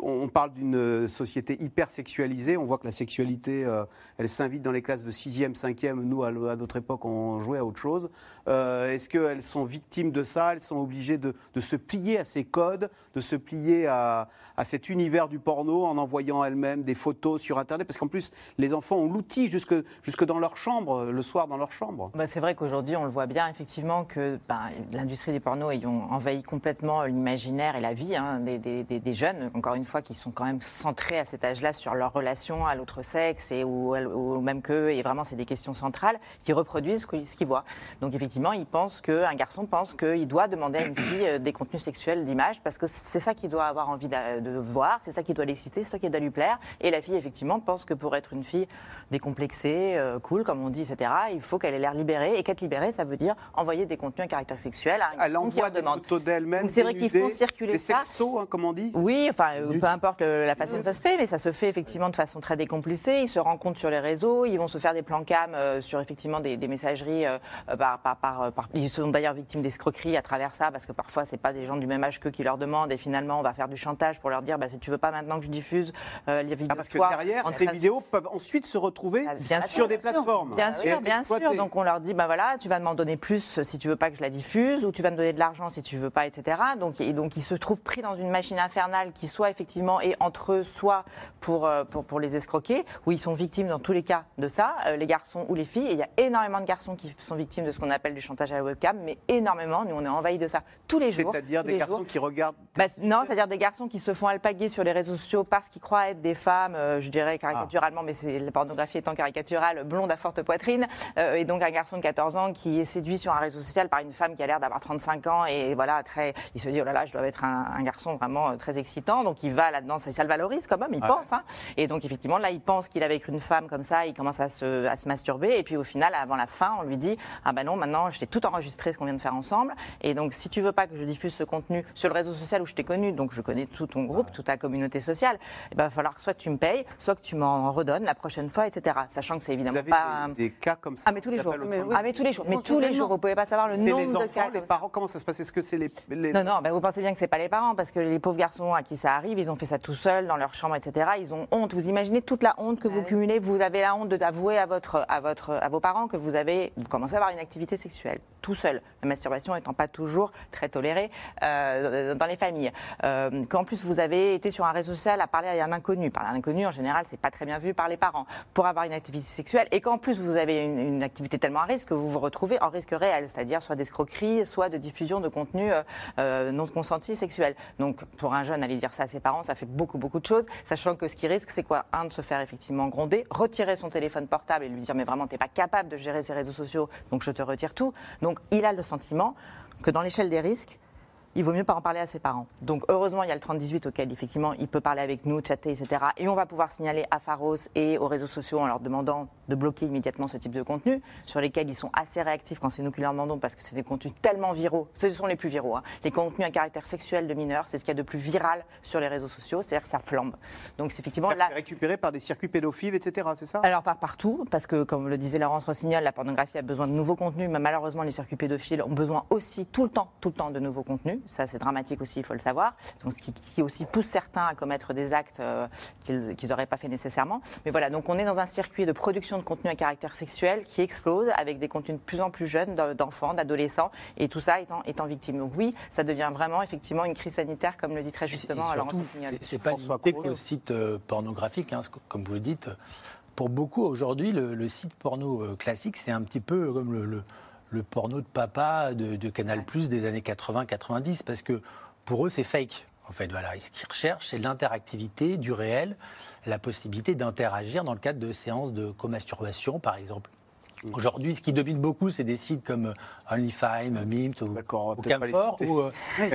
on parle d'une euh, société hyper sexualisée. On voit que la sexualité, euh, elle s'invite dans les classes de 6e, 5e. Nous, à, à notre époque, on jouait à autre chose. Euh, Est-ce qu'elles sont victimes de ça? Elles sont obligées de, se plier à ces codes, de se plier à, cet univers du porno en envoyant elles-mêmes des photos sur Internet? Parce qu'en plus, les enfants ont l'outil jusque, jusque dans leur chambre, le soir dans leur chambre. Bah, c'est vrai qu'aujourd'hui, on le voit bien, effectivement, que ben, l'industrie du porno ayant envahi complètement l'imaginaire et la vie hein, des- des jeunes, encore une fois, qui sont quand même centrés à cet âge-là sur leur relation à l'autre sexe et ou, ou même qu'eux, et vraiment, c'est des questions centrales, qui reproduisent ce qu'ils voient. Donc, effectivement, ils pensent qu'un garçon pense qu'il doit demander à une fille euh, des contenus sexuels d'image parce que c'est ça qu'il doit avoir envie de voir, c'est ça qui doit l'exciter, c'est ça qui doit lui plaire. Et la fille, effectivement, pense que pour être une fille décomplexée, euh, cool, comme on dit, etc., il faut qu'elle ait l'air libérée. Et qu'être libérée, ça veut dire envoyer des contenus à caractère sexuel. à une Elle qui envoie des photos d'elle-même. C'est vrai qu'il faut dénudée, circuler des ça. sextos, hein, comme on dit. Oui, enfin, euh, peu importe le- la façon dont ça se fait, mais ça se fait effectivement de façon très décomplexée. Ils se rencontrent sur les réseaux, ils vont se faire des plans cam euh, sur effectivement des, des messageries. euh, euh, par, par, par- par- ils sont d'ailleurs victimes d'escroqueries à travers ça, parce que parfois c'est pas des gens du même âge qu'eux qui leur demandent, et finalement on va faire du chantage pour leur dire, bah, si tu veux pas maintenant que je diffuse euh, les vidéos Ah, parce de que toi, derrière, en ces vidéos peuvent ensuite se retrouver Bien sur sûr, des bien plateformes. Bien sûr, bien sûr. Donc on leur dit, bah voilà, tu vas m'en donner plus si tu veux pas que je la diffuse, ou tu vas me donner de l'argent si tu veux pas, etc. Donc, et donc ils se trouvent pris dans une machine infernale qui soit effectivement est entre eux, soit pour, euh, pour, pour les escroquer, où ils sont victimes dans tous les cas de ça, euh, les garçons ou les filles. Et il y a énormément de garçons qui sont victimes de ce qu'on appelle du chantage à la webcam, mais énormément. Nous, on est envahis de ça tous les jours. C'est-à-dire des garçons jours. qui regardent. Bah, non, c'est-à-dire des garçons qui se font alpaguer sur les réseaux sociaux parce qu'ils croient être des femmes, euh, je dirais caricaturalement, mais c'est la pornographie étant caricaturale, blonde à forte poitrine, euh, et donc un garçon de 14 ans qui est séduit sur un réseau social par une femme qui a l'air d'avoir 35 ans et voilà, très, il se dit oh là là, je dois être un, un garçon vraiment très excitant, donc il va là-dedans, ça, ça le valorise quand même, il Ouais. pense, hein. et donc effectivement là, il pense qu'il est avec une femme comme ça, il commence à se, à se masturber, et puis au final, avant la fin, on lui dit ah ben non, maintenant je t'ai tout enregistré ce qu'on vient de faire ensemble, et donc si tu veux pas que je diffuse ce contenu sur le réseau social où je t'ai connu, donc je connais tout ton groupe, toute ta communauté sociale, il va falloir que soit tu me payes, soit que tu m'en redonnes la prochaine fois, etc. Sachant que c'est Vous évidemment avez pas. des, des cas comme ça Ah mais tous les qui jours, mais, ah mais tous les jours, mais tous les jours, vous pouvez pas savoir le nombre les de enfants, cas. les parents, comment ça se passe? Est-ce que c'est les, les- Non, non, ben vous pensez bien que c'est pas les parents, parce que les pauvres garçons à qui ça arrive, ils ont fait ça tout seuls dans leur chambre, etc. Ils ont honte. Vous imaginez toute la honte que vous cumulez. Vous avez la honte d'avouer à votre, à votre, à vos parents que vous avez, vous commencez à avoir une activité sexuelle tout seul. La masturbation étant pas toujours très tolérée euh, dans les familles. Euh, Qu'en plus vous avez été sur un réseau social à parler à un inconnu. Parler à un inconnu, en général, c'est pas très bien vu par les parents pour avoir une activité sexuelle. Et qu'en plus vous avez une, activité tellement à risque que vous vous retrouvez en risque réel, c'est-à-dire soit d'escroquerie, soit de diffusion de contenu euh, euh, non consenti sexuel. Donc pour un jeune, aller dire ça à ses parents, ça fait beaucoup beaucoup de choses, sachant que ce qui risque, c'est quoi? Un de se faire effectivement gronder, retirer son téléphone portable et lui dire mais vraiment t'es pas capable de gérer ces réseaux sociaux, donc je te retire tout. Il a le sentiment que dans l'échelle des risques, il vaut mieux pas en parler à ses parents. Donc heureusement, il y a le 3018 auquel effectivement il peut parler avec nous, chatter, etc. Et on va pouvoir signaler à Pharos et aux réseaux sociaux en leur demandant de bloquer immédiatement ce type de contenu, sur lesquels ils sont assez réactifs quand c'est nous qui leur demandons, parce que c'est des contenus tellement viraux. Ce sont les plus viraux. hein. Les contenus à caractère sexuel de mineurs, c'est ce qu'il y a de plus viral sur les réseaux sociaux, c'est-à-dire que ça flambe. Donc c'est effectivement là. C'est récupéré par des circuits pédophiles, etc. C'est ça? Alors pas partout, parce que comme le disait Laurence Rossignol, la pornographie a besoin de nouveaux contenus, mais malheureusement les circuits pédophiles ont besoin aussi tout le temps, tout le temps de nouveaux contenus. Ça c'est dramatique aussi, il faut le savoir. Donc, ce qui, qui aussi pousse certains à commettre des actes euh, qu'ils n'auraient pas fait nécessairement. Mais voilà, donc on est dans un circuit de production de contenu à caractère sexuel qui explose avec des contenus de plus en plus jeunes de- d'enfants, d'adolescents, et tout ça étant, étant victime. Donc oui, ça devient vraiment effectivement une crise sanitaire, comme le dit très justement Et Laurence surtout, Rossignol. c'est- pas limité qu'aux sites euh, pornographiques, hein, comme vous le dites. Pour beaucoup, aujourd'hui, le, le site porno euh, classique, c'est un petit peu comme le, le- le porno de papa de, de Canal Plus des années 80-90, parce que pour eux, c'est fake. En fait, voilà. Et ce qu'ils recherchent, c'est l'interactivité, du réel, la possibilité d'interagir dans le cadre de séances de co-masturbation, par exemple. Aujourd'hui, ce qui domine beaucoup, c'est des sites comme OnlyFans, Mimt ou, ou où, euh,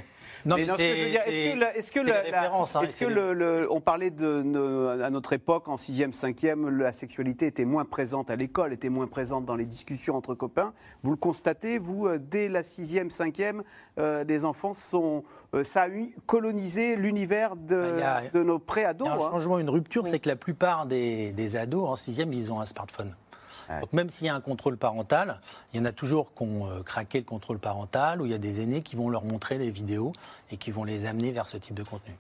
non, Mais est-ce que, est-ce que hein, le, on parlait de, à notre époque, en 6e, 5e, la sexualité était moins présente à l'école, était moins présente dans les discussions entre copains. Vous le constatez, vous, euh, dès la 6e, 5e, euh, les enfants sont. euh, ça a colonisé l'univers de, Ah, a- de nos préados. Il y a un hein. changement, une rupture, c'est que la plupart des, des ados en sixième, ils ont un smartphone. Donc même s'il y a un contrôle parental, il y en a toujours qui ont euh, craqué le contrôle parental, où il y a des aînés qui vont leur montrer des vidéos et qui vont les amener vers ce type de contenu.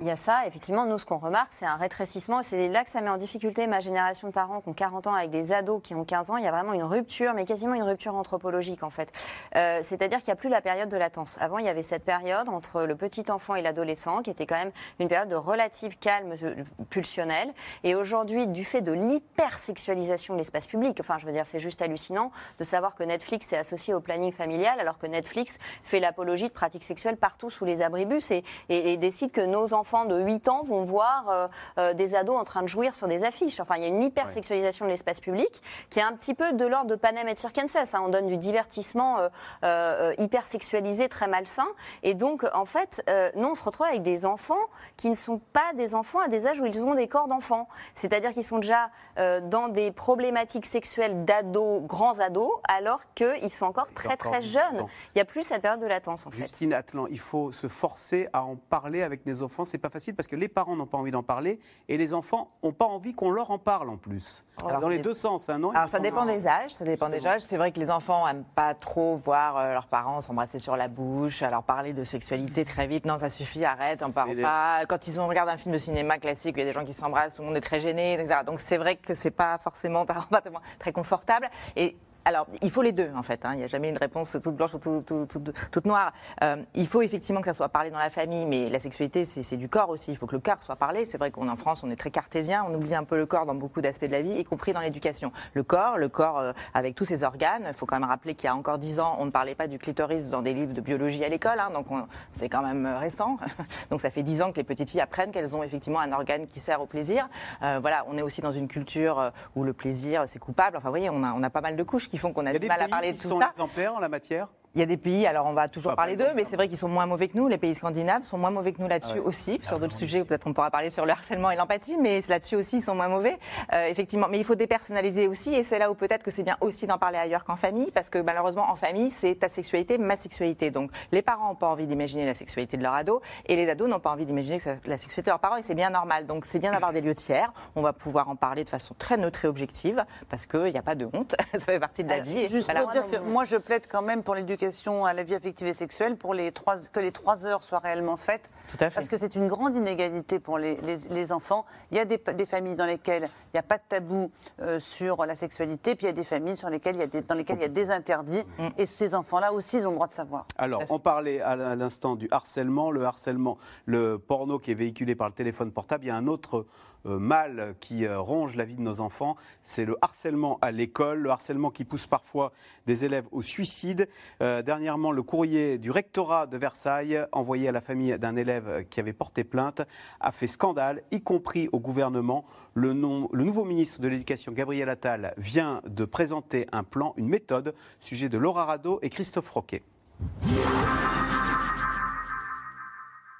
Il y a ça, effectivement, nous, ce qu'on remarque, c'est un rétrécissement. C'est là que ça met en difficulté ma génération de parents qui ont 40 ans avec des ados qui ont 15 ans. Il y a vraiment une rupture, mais quasiment une rupture anthropologique, en fait. Euh, C'est-à-dire qu'il n'y a plus la période de latence. Avant, il y avait cette période entre le petit enfant et l'adolescent, qui était quand même une période de relative calme euh, pulsionnelle. Et aujourd'hui, du fait de l'hypersexualisation de l'espace public, enfin, je veux dire, c'est juste hallucinant de savoir que Netflix est associé au planning familial, alors que Netflix fait l'apologie de pratiques sexuelles partout sous les abribus et- et décide que nos enfants de 8 ans vont voir euh, euh, des ados en train de jouir sur des affiches. Enfin, il y a une hypersexualisation de l'espace public qui est un petit peu de l'ordre de Panem et Circenses. hein. On donne du divertissement euh, hypersexualisé, très malsain. Et donc, en fait, nous, on se retrouve avec des enfants qui ne sont pas des enfants à des âges où ils ont des corps d'enfants. C'est-à-dire qu'ils sont déjà dans des problématiques sexuelles d'ados, grands ados, alors qu'ils sont encore très, encore très jeunes. 18 ans. Il n'y a plus cette période de latence, en fait. Justine Atlan, il faut se forcer à en parler avec les enfants. C'est pas facile parce que les parents n'ont pas envie d'en parler et les enfants n'ont pas envie qu'on leur en parle en plus. Alors, Dans les deux sens, hein, non? Alors ça dépend des âges, ça dépend des âges. C'est vrai que les enfants aiment pas trop voir euh, leurs parents s'embrasser sur la bouche, leur parler de sexualité très vite. Non, ça suffit, arrête, on parle les- pas. Quand ils ont regardé un film de cinéma classique, il y a des gens qui s'embrassent, tout le monde est très gêné, etc. Donc c'est vrai que c'est pas forcément très confortable. Et alors, il faut les deux, en fait. hein. Il n'y a jamais une réponse toute blanche ou tout- tout- tout- toute noire. Euh, il faut effectivement que ça soit parlé dans la famille, mais la sexualité, c'est du corps aussi. Il faut que le corps soit parlé. C'est vrai qu'on en France, on est très cartésien. On oublie un peu le corps dans beaucoup d'aspects de la vie, y compris dans l'éducation. Le corps, le corps euh, avec tous ses organes. Il faut quand même rappeler qu'il y a encore dix ans, on ne parlait pas du clitoris dans des livres de biologie à l'école. hein. donc, on- c'est quand même euh, récent. donc, ça fait dix ans que les petites filles apprennent qu'elles ont effectivement un organe qui sert au plaisir. Voilà, on est aussi dans une culture où le plaisir, c'est coupable. Enfin, vous voyez, on a, on a pas mal de couches qui font qu'on a Il y a du des mal à pays parler qui de tout sont ça. exemplaires en la matière Il y a des pays, alors on va toujours parler d'eux, mais c'est vrai qu'ils sont moins mauvais que nous. Les pays scandinaves sont moins mauvais que nous là-dessus Ah ouais. aussi. Sur d'autres sujets, peut-être on pourra parler sur le harcèlement et l'empathie, mais là-dessus aussi, ils sont moins mauvais. Euh, effectivement, mais il faut dépersonnaliser aussi, et c'est là où peut-être que c'est bien aussi d'en parler ailleurs qu'en famille, parce que malheureusement, en famille, c'est ta sexualité, ma sexualité. Donc les parents n'ont pas envie d'imaginer la sexualité de leur ado, et les ados n'ont pas envie d'imaginer la sexualité de leurs parents, et c'est bien normal. Donc c'est bien d'avoir des lieux tiers. On va pouvoir en parler de façon très neutre et objective, parce qu'il n'y a pas de honte. ça fait partie de la Alors, vie. et Juste pour dire que moi, je plaide quand même pour l'éducation l'éducation à la vie affective et sexuelle pour les trois, que les trois heures soient réellement faites. Tout à fait. Parce que c'est une grande inégalité pour les, les- les enfants. Il y a des, des familles dans lesquelles il n'y a pas de tabou euh, sur la sexualité, puis il y a des familles sur lesquelles il y a des, dans lesquelles il y a des interdits. Mm. Et ces enfants-là aussi, ils ont le droit de savoir. Alors, on parlait à l'instant du harcèlement, le harcèlement, le porno qui est véhiculé par le téléphone portable. Il y a un autre mal qui euh, ronge la vie de nos enfants, c'est le harcèlement à l'école, le harcèlement qui pousse parfois des élèves au suicide. Euh, dernièrement, le courrier du rectorat de Versailles, envoyé à la famille d'un élève qui avait porté plainte, a fait scandale, y compris au gouvernement. Le, nom- le nouveau ministre de l'Éducation, Gabriel Attal, vient de présenter un plan, une méthode, sujet de Laura Rado et Christophe Roquet.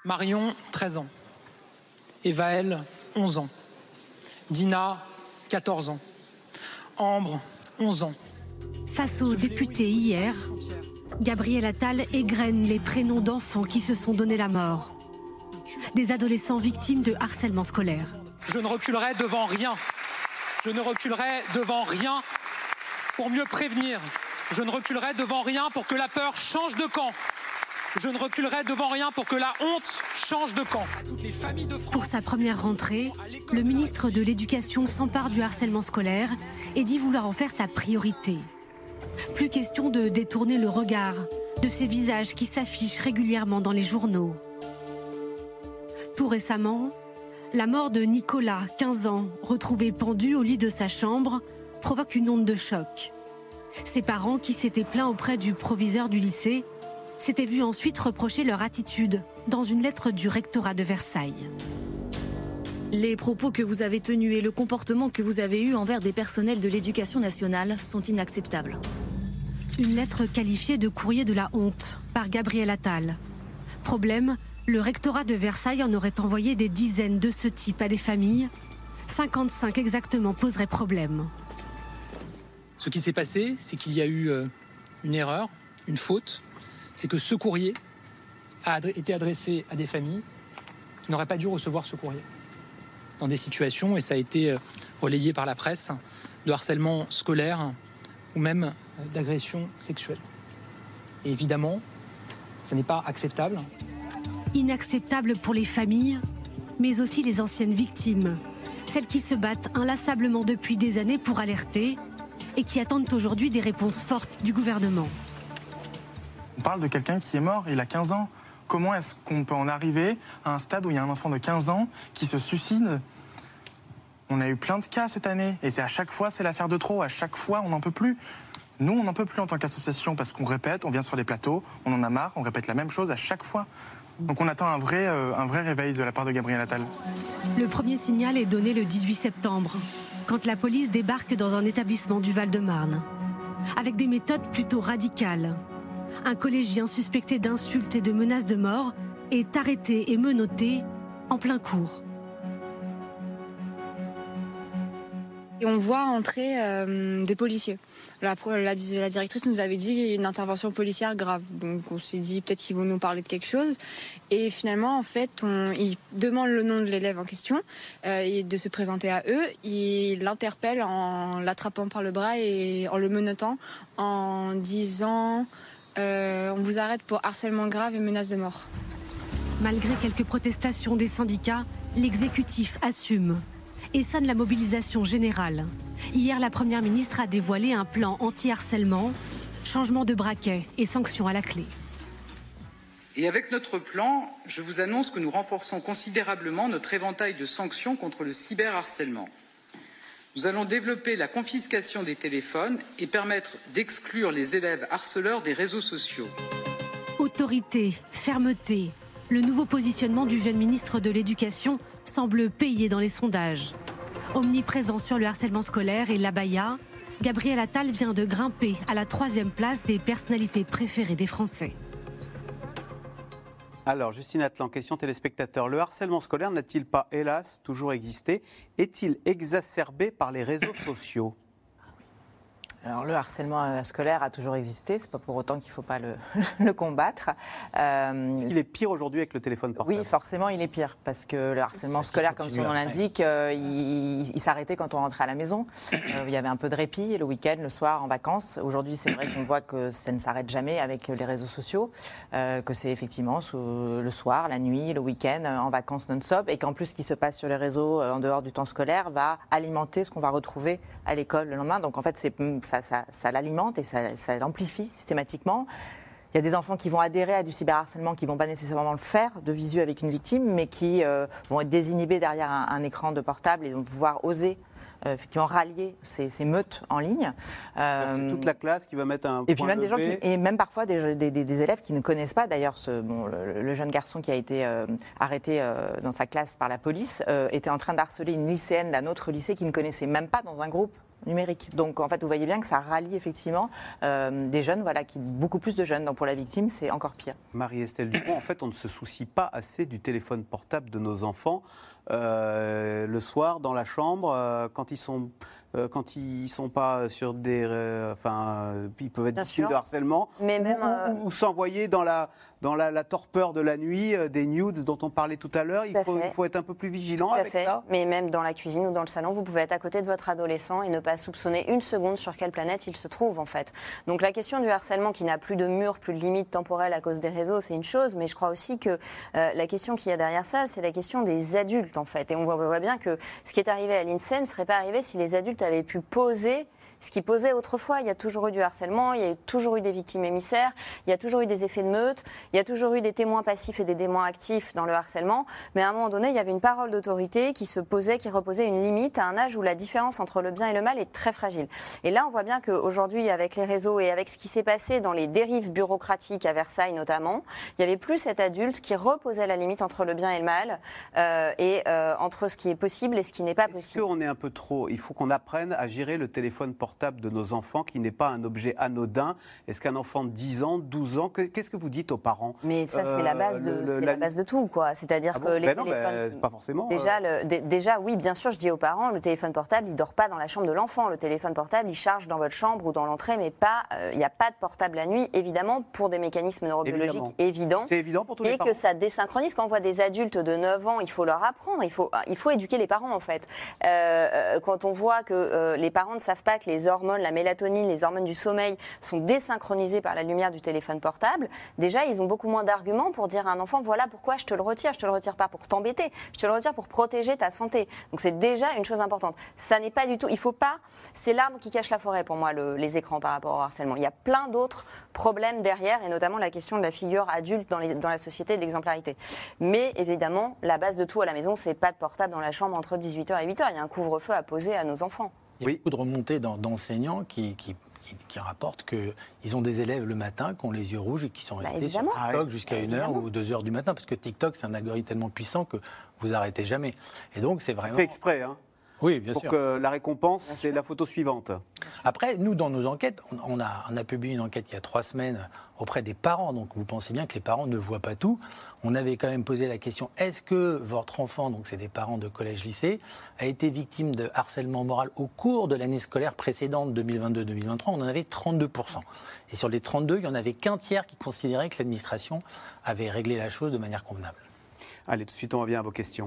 Marion, 13 ans. Evaël, 11 ans. Dina, 14 ans. Ambre, 11 ans. Face aux députés hier, Gabriel Attal égrène les prénoms d'enfants qui se sont donné la mort. Des adolescents victimes de harcèlement scolaire. Je ne reculerai devant rien. Je ne reculerai devant rien pour mieux prévenir. Je ne reculerai devant rien pour que la peur change de camp. Je ne reculerai devant rien pour que la honte change de camp. Pour sa première rentrée, le ministre de l'Éducation s'empare du harcèlement scolaire et dit vouloir en faire sa priorité. Plus question de détourner le regard de ces visages qui s'affichent régulièrement dans les journaux. Tout récemment, la mort de Nicolas, 15 ans, retrouvé pendu au lit de sa chambre, provoque une onde de choc. Ses parents, qui s'étaient plaints auprès du proviseur du lycée, s'étaient vus ensuite reprocher leur attitude dans une lettre du rectorat de Versailles. Les propos que vous avez tenus et le comportement que vous avez eu envers des personnels de l'éducation nationale sont inacceptables. Une lettre qualifiée de courrier de la honte par Gabriel Attal. Problème, le rectorat de Versailles en aurait envoyé des dizaines de ce type à des familles. 55 exactement poseraient problème. Ce qui s'est passé, c'est qu'il y a eu euh, une erreur, une faute. C'est que ce courrier a été adressé à des familles qui n'auraient pas dû recevoir ce courrier. Dans des situations, et ça a été euh, relayé par la presse, de harcèlement scolaire ou même euh, d'agression sexuelle. Et évidemment, ça n'est pas acceptable. Inacceptable pour les familles, mais aussi les anciennes victimes. Celles qui se battent inlassablement depuis des années pour alerter et qui attendent aujourd'hui des réponses fortes du gouvernement. On parle de quelqu'un qui est mort, il a 15 ans. Comment est-ce qu'on peut en arriver à un stade où il y a un enfant de 15 ans qui se suicide? On a eu plein de cas cette année et c'est à chaque fois c'est l'affaire de trop, à chaque fois on n'en peut plus. Nous on n'en peut plus en tant qu'association parce qu'on répète, on vient sur les plateaux, on en a marre, on répète la même chose à chaque fois. Donc on attend un vrai, euh, un vrai réveil de la part de Gabriel Attal. Le premier signal est donné le 18 septembre, quand la police débarque dans un établissement du Val-de-Marne. Avec des méthodes plutôt radicales. Un collégien suspecté d'insultes et de menaces de mort est arrêté et menotté en plein cours. Et on voit entrer euh, des policiers. La, directrice nous avait dit une intervention policière grave. Donc on s'est dit peut-être qu'ils vont nous parler de quelque chose. Et finalement, en fait, ils demandent le nom de l'élève en question euh, et de se présenter à eux. Ils l'interpellent en l'attrapant par le bras et en le menottant en disant on vous arrête pour harcèlement grave et menace de mort. Malgré quelques protestations des syndicats, l'exécutif assume et sonne la mobilisation générale. Hier, la Première ministre a dévoilé un plan anti-harcèlement, changement de braquet et sanctions à la clé. Et avec notre plan, je vous annonce que nous renforçons considérablement notre éventail de sanctions contre le cyberharcèlement. Nous allons développer la confiscation des téléphones et permettre d'exclure les élèves harceleurs des réseaux sociaux. Autorité, fermeté, le nouveau positionnement du jeune ministre de l'Éducation semble payer dans les sondages. Omniprésent sur le harcèlement scolaire et l'abaya, Gabriel Attal vient de grimper à la troisième place des personnalités préférées des Français. Alors, Justine Atlan, question téléspectateur. Le harcèlement scolaire n'a-t-il pas, hélas, toujours existé? Est-il exacerbé par les réseaux sociaux? Alors le harcèlement euh, scolaire a toujours existé, c'est pas pour autant qu'il ne faut pas le, le combattre. Euh, Est-ce qu'il est pire aujourd'hui avec le téléphone portable oui, forcément, il est pire parce que le harcèlement scolaire, comme son nom l'indique, euh, il, il s'arrêtait quand on rentrait à la maison. Euh, il y avait un peu de répit le week-end, le soir, en vacances. Aujourd'hui, c'est vrai qu'on voit que ça ne s'arrête jamais avec les réseaux sociaux, que c'est effectivement sous- le soir, la nuit, le week-end, en vacances non-stop, et qu'en plus, ce qui se passe sur les réseaux en dehors du temps scolaire va alimenter ce qu'on va retrouver à l'école le lendemain. Donc en fait, c'est- ça, ça, ça l'alimente et ça, ça l'amplifie systématiquement. Il y a des enfants qui vont adhérer à du cyberharcèlement, qui vont pas nécessairement le faire de visu avec une victime, mais qui euh, vont être désinhibés derrière un, un écran de portable et vont pouvoir oser euh, effectivement rallier ces, ces meutes en ligne. Euh, C'est toute la classe qui va mettre un et puis point même des gens qui, et même parfois des, des- des- des élèves qui ne connaissent pas d'ailleurs ce bon le, le jeune garçon qui a été euh, arrêté euh, dans sa classe par la police euh, était en train d'harceler une lycéenne d'un autre lycée qui ne connaissait même pas dans un groupe Donc en fait vous voyez bien que ça rallie effectivement euh, des jeunes voilà qui beaucoup plus de jeunes donc pour la victime c'est encore pire. Marie-Estelle Dupont, en fait, on ne se soucie pas assez du téléphone portable de nos enfants euh, le soir dans la chambre euh, quand ils sont euh, quand ils sont pas sur des enfin ils peuvent être sûr. de harcèlement Mais ou, même, ou- ou s'envoyer dans la dans la, la torpeur de la nuit des nudes dont on parlait tout à l'heure il faut, fait. il faut être un peu plus vigilant Tout avec fait. ça Mais même dans la cuisine ou dans le salon, vous pouvez être à côté de votre adolescent et ne pas soupçonner une seconde sur quelle planète il se trouve en fait. Donc la question du harcèlement qui n'a plus de mur, plus de limite temporelle à cause des réseaux, c'est une chose, mais je crois aussi que la question qu'il y a derrière ça, c'est la question des adultes Et on voit, on voit bien que ce qui est arrivé à l'INSEE ne serait pas arrivé si les adultes avaient pu poser ce qui posait autrefois. Il y a toujours eu du harcèlement, il y a toujours eu des victimes émissaires, il y a toujours eu des effets de meute, il y a toujours eu des témoins passifs et des témoins actifs dans le harcèlement. Mais à un moment donné, il y avait une parole d'autorité qui se posait, qui reposait une limite à un âge où la différence entre le bien et le mal est très fragile. Et là, on voit bien qu'aujourd'hui, avec les réseaux et avec ce qui s'est passé dans les dérives bureaucratiques à Versailles notamment, il n'y avait plus cet adulte qui reposait la limite entre le bien et le mal euh, et euh, entre ce qui est possible et ce qui n'est pas Est-ce possible. qu'on est un peu trop Il faut qu'on apprenne à gérer le téléphone portable? De nos enfants, qui n'est pas un objet anodin. Est-ce qu'un enfant de 10 ans, 12 ans, que- qu'est-ce que vous dites aux parents Mais ça, c'est la Euh, base de, le- le- c'est la- la base de tout, quoi. C'est-à-dire Ah que bon les Ben ben, téléphones. c'est pas forcément. Déjà, euh, le- dé- déjà, oui, bien sûr, je dis aux parents, le téléphone portable, il dort pas dans la chambre de l'enfant. Le téléphone portable, il charge dans votre chambre ou dans l'entrée, mais pas, euh, il n'y a pas de portable la nuit, évidemment, pour des mécanismes neurobiologiques évidents. C'est évident pour tous les Et parents. que ça désynchronise. Quand on voit des adultes de 9 ans, il faut leur apprendre, il faut, il faut éduquer les parents, en fait. Euh, euh, quand on voit que euh, les parents ne savent pas que les hormones, la mélatonine, les hormones du sommeil sont désynchronisées par la lumière du téléphone portable, déjà, ils ont beaucoup moins d'arguments pour dire à un enfant, voilà pourquoi je te le retire. Je te le retire pas pour t'embêter, je te le retire pour protéger ta santé. Donc c'est déjà une chose importante. Ça n'est pas du tout, il faut pas, c'est l'arbre qui cache la forêt pour moi, le- les écrans par rapport au harcèlement. Il y a plein d'autres problèmes derrière, et notamment la question de la figure adulte dans, les- la société de l'exemplarité. Mais évidemment, la base de tout à la maison, c'est pas de portable dans la chambre entre 18h et 8h. Il y a un couvre-feu à poser à nos enfants. Il y a beaucoup de remontées d'en- d'enseignants qui, qui, qui- qui rapportent qu'ils ont des élèves le matin qui ont les yeux rouges et qui sont restés sur. TikTok Ah ouais. jusqu'à Bah, 1h évidemment. ou 2h du matin, parce que TikTok, c'est un algorithme tellement puissant que vous arrêtez jamais. Et donc, c'est vraiment... fait exprès, hein Oui, bien pour sûr. que la récompense, c'est la photo suivante. Après, nous, dans nos enquêtes, on, on a, on a publié une enquête il y a trois semaines auprès des parents. Donc, vous pensez bien que les parents ne voient pas tout. On avait quand même posé la question est-ce que votre enfant, donc c'est des parents de collège-lycée, a été victime de harcèlement moral au cours de l'année scolaire précédente 2022-2023 On en avait 32% Et sur les 32, il y en avait qu'un tiers qui considérait que l'administration avait réglé la chose de manière convenable. Allez, tout de suite, on revient à vos questions.